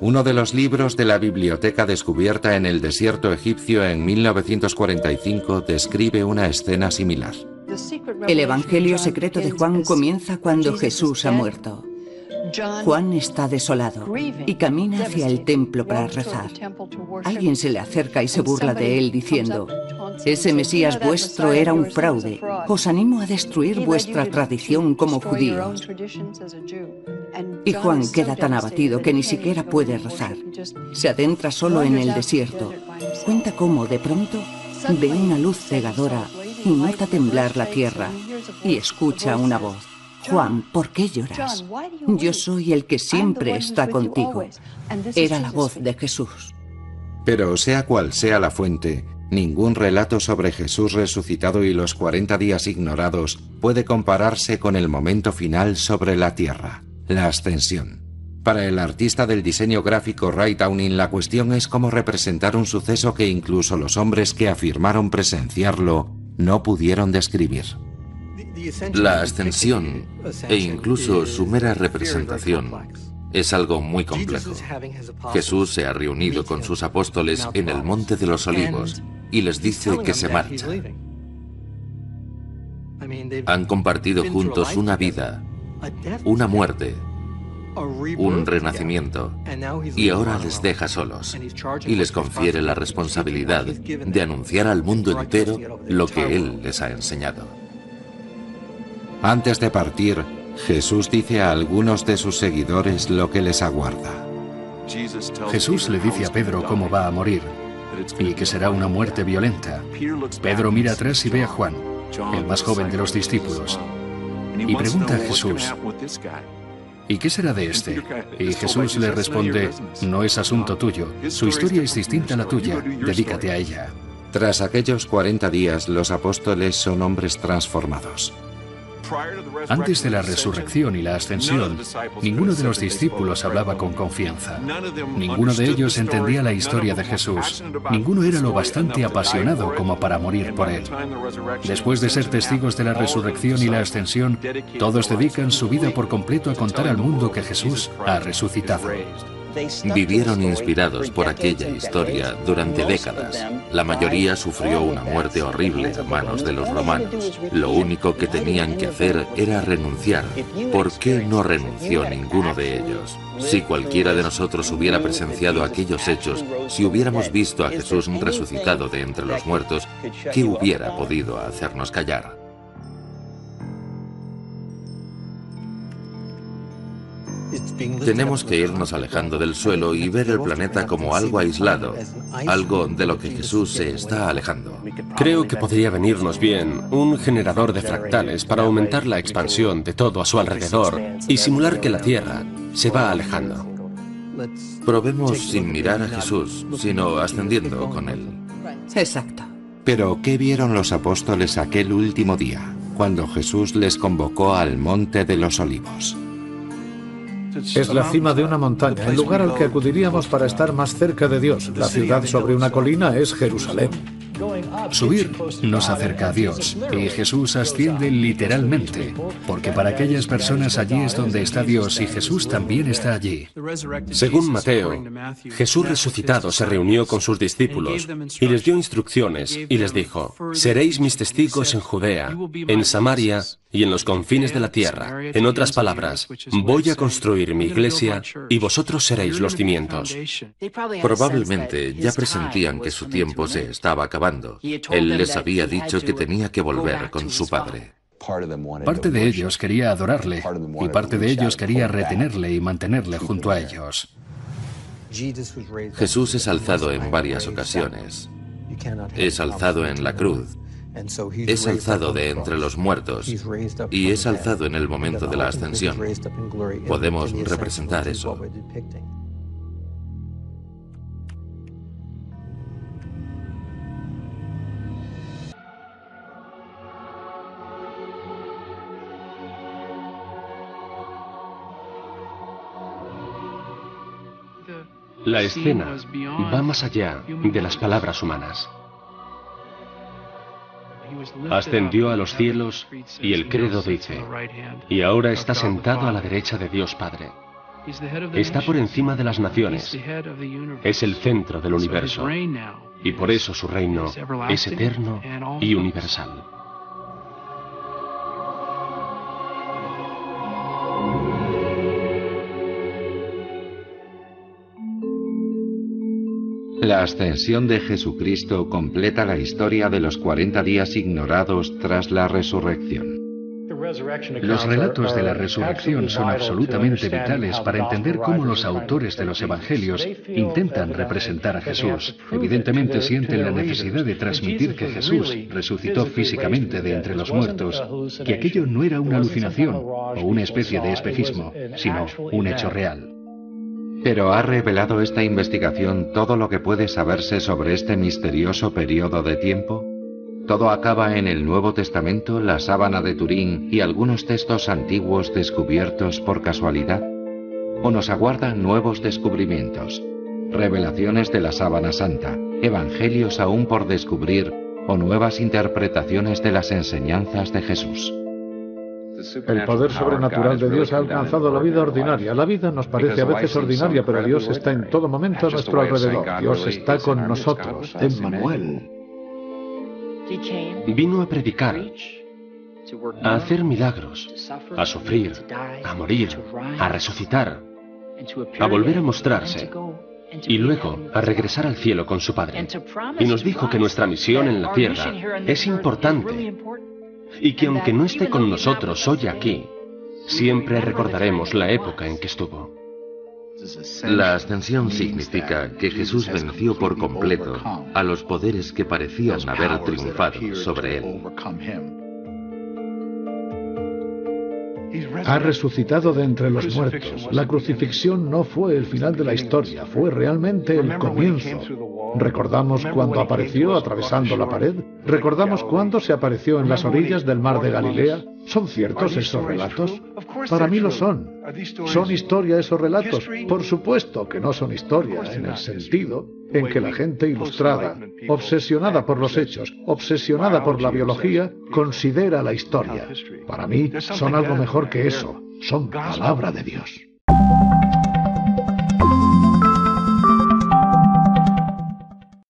Uno de los libros de la biblioteca descubierta en el desierto egipcio en 1945 describe una escena similar. El Evangelio secreto de Juan comienza cuando Jesús ha muerto. Juan está desolado y camina hacia el templo para rezar. Alguien se le acerca y se burla de él diciendo, ese Mesías vuestro era un fraude. Os animo a destruir vuestra tradición como judíos. Y Juan queda tan abatido que ni siquiera puede rezar. Se adentra solo en el desierto. Cuenta cómo, de pronto, ve una luz cegadora y nota temblar la tierra y escucha una voz. Juan, ¿por qué lloras? Yo soy el que siempre está contigo. Era la voz de Jesús. Pero sea cual sea la fuente, ningún relato sobre Jesús resucitado y los 40 días ignorados puede compararse con el momento final sobre la tierra, la ascensión. Para el artista del diseño gráfico Ray Downing la cuestión es cómo representar un suceso que incluso los hombres que afirmaron presenciarlo no pudieron describir. La ascensión e incluso su mera representación es algo muy complejo. Jesús se ha reunido con sus apóstoles en el Monte de los Olivos y les dice que se marcha. Han compartido juntos una vida, una muerte, un renacimiento, y ahora les deja solos y les confiere la responsabilidad de anunciar al mundo entero lo que Él les ha enseñado. Antes de partir, Jesús dice a algunos de sus seguidores lo que les aguarda. Jesús le dice a Pedro cómo va a morir y que será una muerte violenta. Pedro mira atrás y ve a Juan, el más joven de los discípulos, y pregunta a Jesús, ¿y qué será de este? Y Jesús le responde, no es asunto tuyo, su historia es distinta a la tuya, dedícate a ella. Tras aquellos 40 días, los apóstoles son hombres transformados. Antes de la resurrección y la ascensión, ninguno de los discípulos hablaba con confianza. Ninguno de ellos entendía la historia de Jesús. Ninguno era lo bastante apasionado como para morir por él. Después de ser testigos de la resurrección y la ascensión, todos dedican su vida por completo a contar al mundo que Jesús ha resucitado. Vivieron inspirados por aquella historia durante décadas. La mayoría sufrió una muerte horrible a manos de los romanos. Lo único que tenían que hacer era renunciar. ¿Por qué no renunció ninguno de ellos? Si cualquiera de nosotros hubiera presenciado aquellos hechos, si hubiéramos visto a Jesús resucitado de entre los muertos, ¿qué hubiera podido hacernos callar? Tenemos que irnos alejando del suelo y ver el planeta como algo aislado, algo de lo que Jesús se está alejando. Creo que podría venirnos bien un generador de fractales para aumentar la expansión de todo a su alrededor y simular que la Tierra se va alejando. Probemos sin mirar a Jesús, sino ascendiendo con Él. Exacto. Pero, ¿qué vieron los apóstoles aquel último día, cuando Jesús les convocó al Monte de los Olivos? Es la cima de una montaña, el lugar al que acudiríamos para estar más cerca de Dios. La ciudad sobre una colina es Jerusalén. Subir nos acerca a Dios y Jesús asciende literalmente, porque para aquellas personas allí es donde está Dios y Jesús también está allí. Según Mateo, Jesús resucitado se reunió con sus discípulos y les dio instrucciones y les dijo, seréis mis testigos en Judea, en Samaria y en los confines de la tierra. En otras palabras, voy a construir mi iglesia y vosotros seréis los cimientos. Probablemente ya presentían que su tiempo se estaba acabando. Él les había dicho que tenía que volver con su padre. Parte de ellos quería adorarle y parte de ellos quería retenerle y mantenerle junto a ellos. Jesús es alzado en varias ocasiones. Es alzado en la cruz, es alzado de entre los muertos y es alzado en el momento de la ascensión. Podemos representar eso. La escena va más allá de las palabras humanas. Ascendió a los cielos y el credo dice, y ahora está sentado a la derecha de Dios Padre. Está por encima de las naciones. Es el centro del universo. Y por eso su reino es eterno y universal. La ascensión de Jesucristo completa la historia de los 40 días ignorados tras la resurrección. Los relatos de la resurrección son absolutamente vitales para entender cómo los autores de los evangelios intentan representar a Jesús. Evidentemente sienten la necesidad de transmitir que Jesús resucitó físicamente de entre los muertos, que aquello no era una alucinación o una especie de espejismo, sino un hecho real. Pero ¿ha revelado esta investigación todo lo que puede saberse sobre este misterioso periodo de tiempo? ¿Todo acaba en el Nuevo Testamento, la sábana de Turín y algunos textos antiguos descubiertos por casualidad? ¿O nos aguardan nuevos descubrimientos? Revelaciones de la sábana santa, evangelios aún por descubrir o nuevas interpretaciones de las enseñanzas de Jesús. El poder sobrenatural de Dios ha alcanzado la vida ordinaria. La vida nos parece a veces ordinaria, pero Dios está en todo momento a nuestro alrededor. Dios está con nosotros. Emmanuel. Vino a predicar, a hacer milagros, a sufrir, a morir, a resucitar, a volver a mostrarse y luego a regresar al cielo con su Padre. Y nos dijo que nuestra misión en la tierra es importante y que aunque no esté con nosotros hoy aquí, siempre recordaremos la época en que estuvo. La ascensión significa que Jesús venció por completo a los poderes que parecían haber triunfado sobre él. Ha resucitado de entre los muertos. La crucifixión no fue el final de la historia, fue realmente el comienzo. ¿Recordamos cuando apareció atravesando la pared? ¿Recordamos cuándo se apareció en las orillas del mar de Galilea? ¿Son ciertos esos relatos? Para mí lo son. ¿Son historia esos relatos? Por supuesto que no son historia, en el sentido en que la gente ilustrada, obsesionada por los hechos, obsesionada por la biología, considera la historia. Para mí son algo mejor que eso. Son palabra de Dios.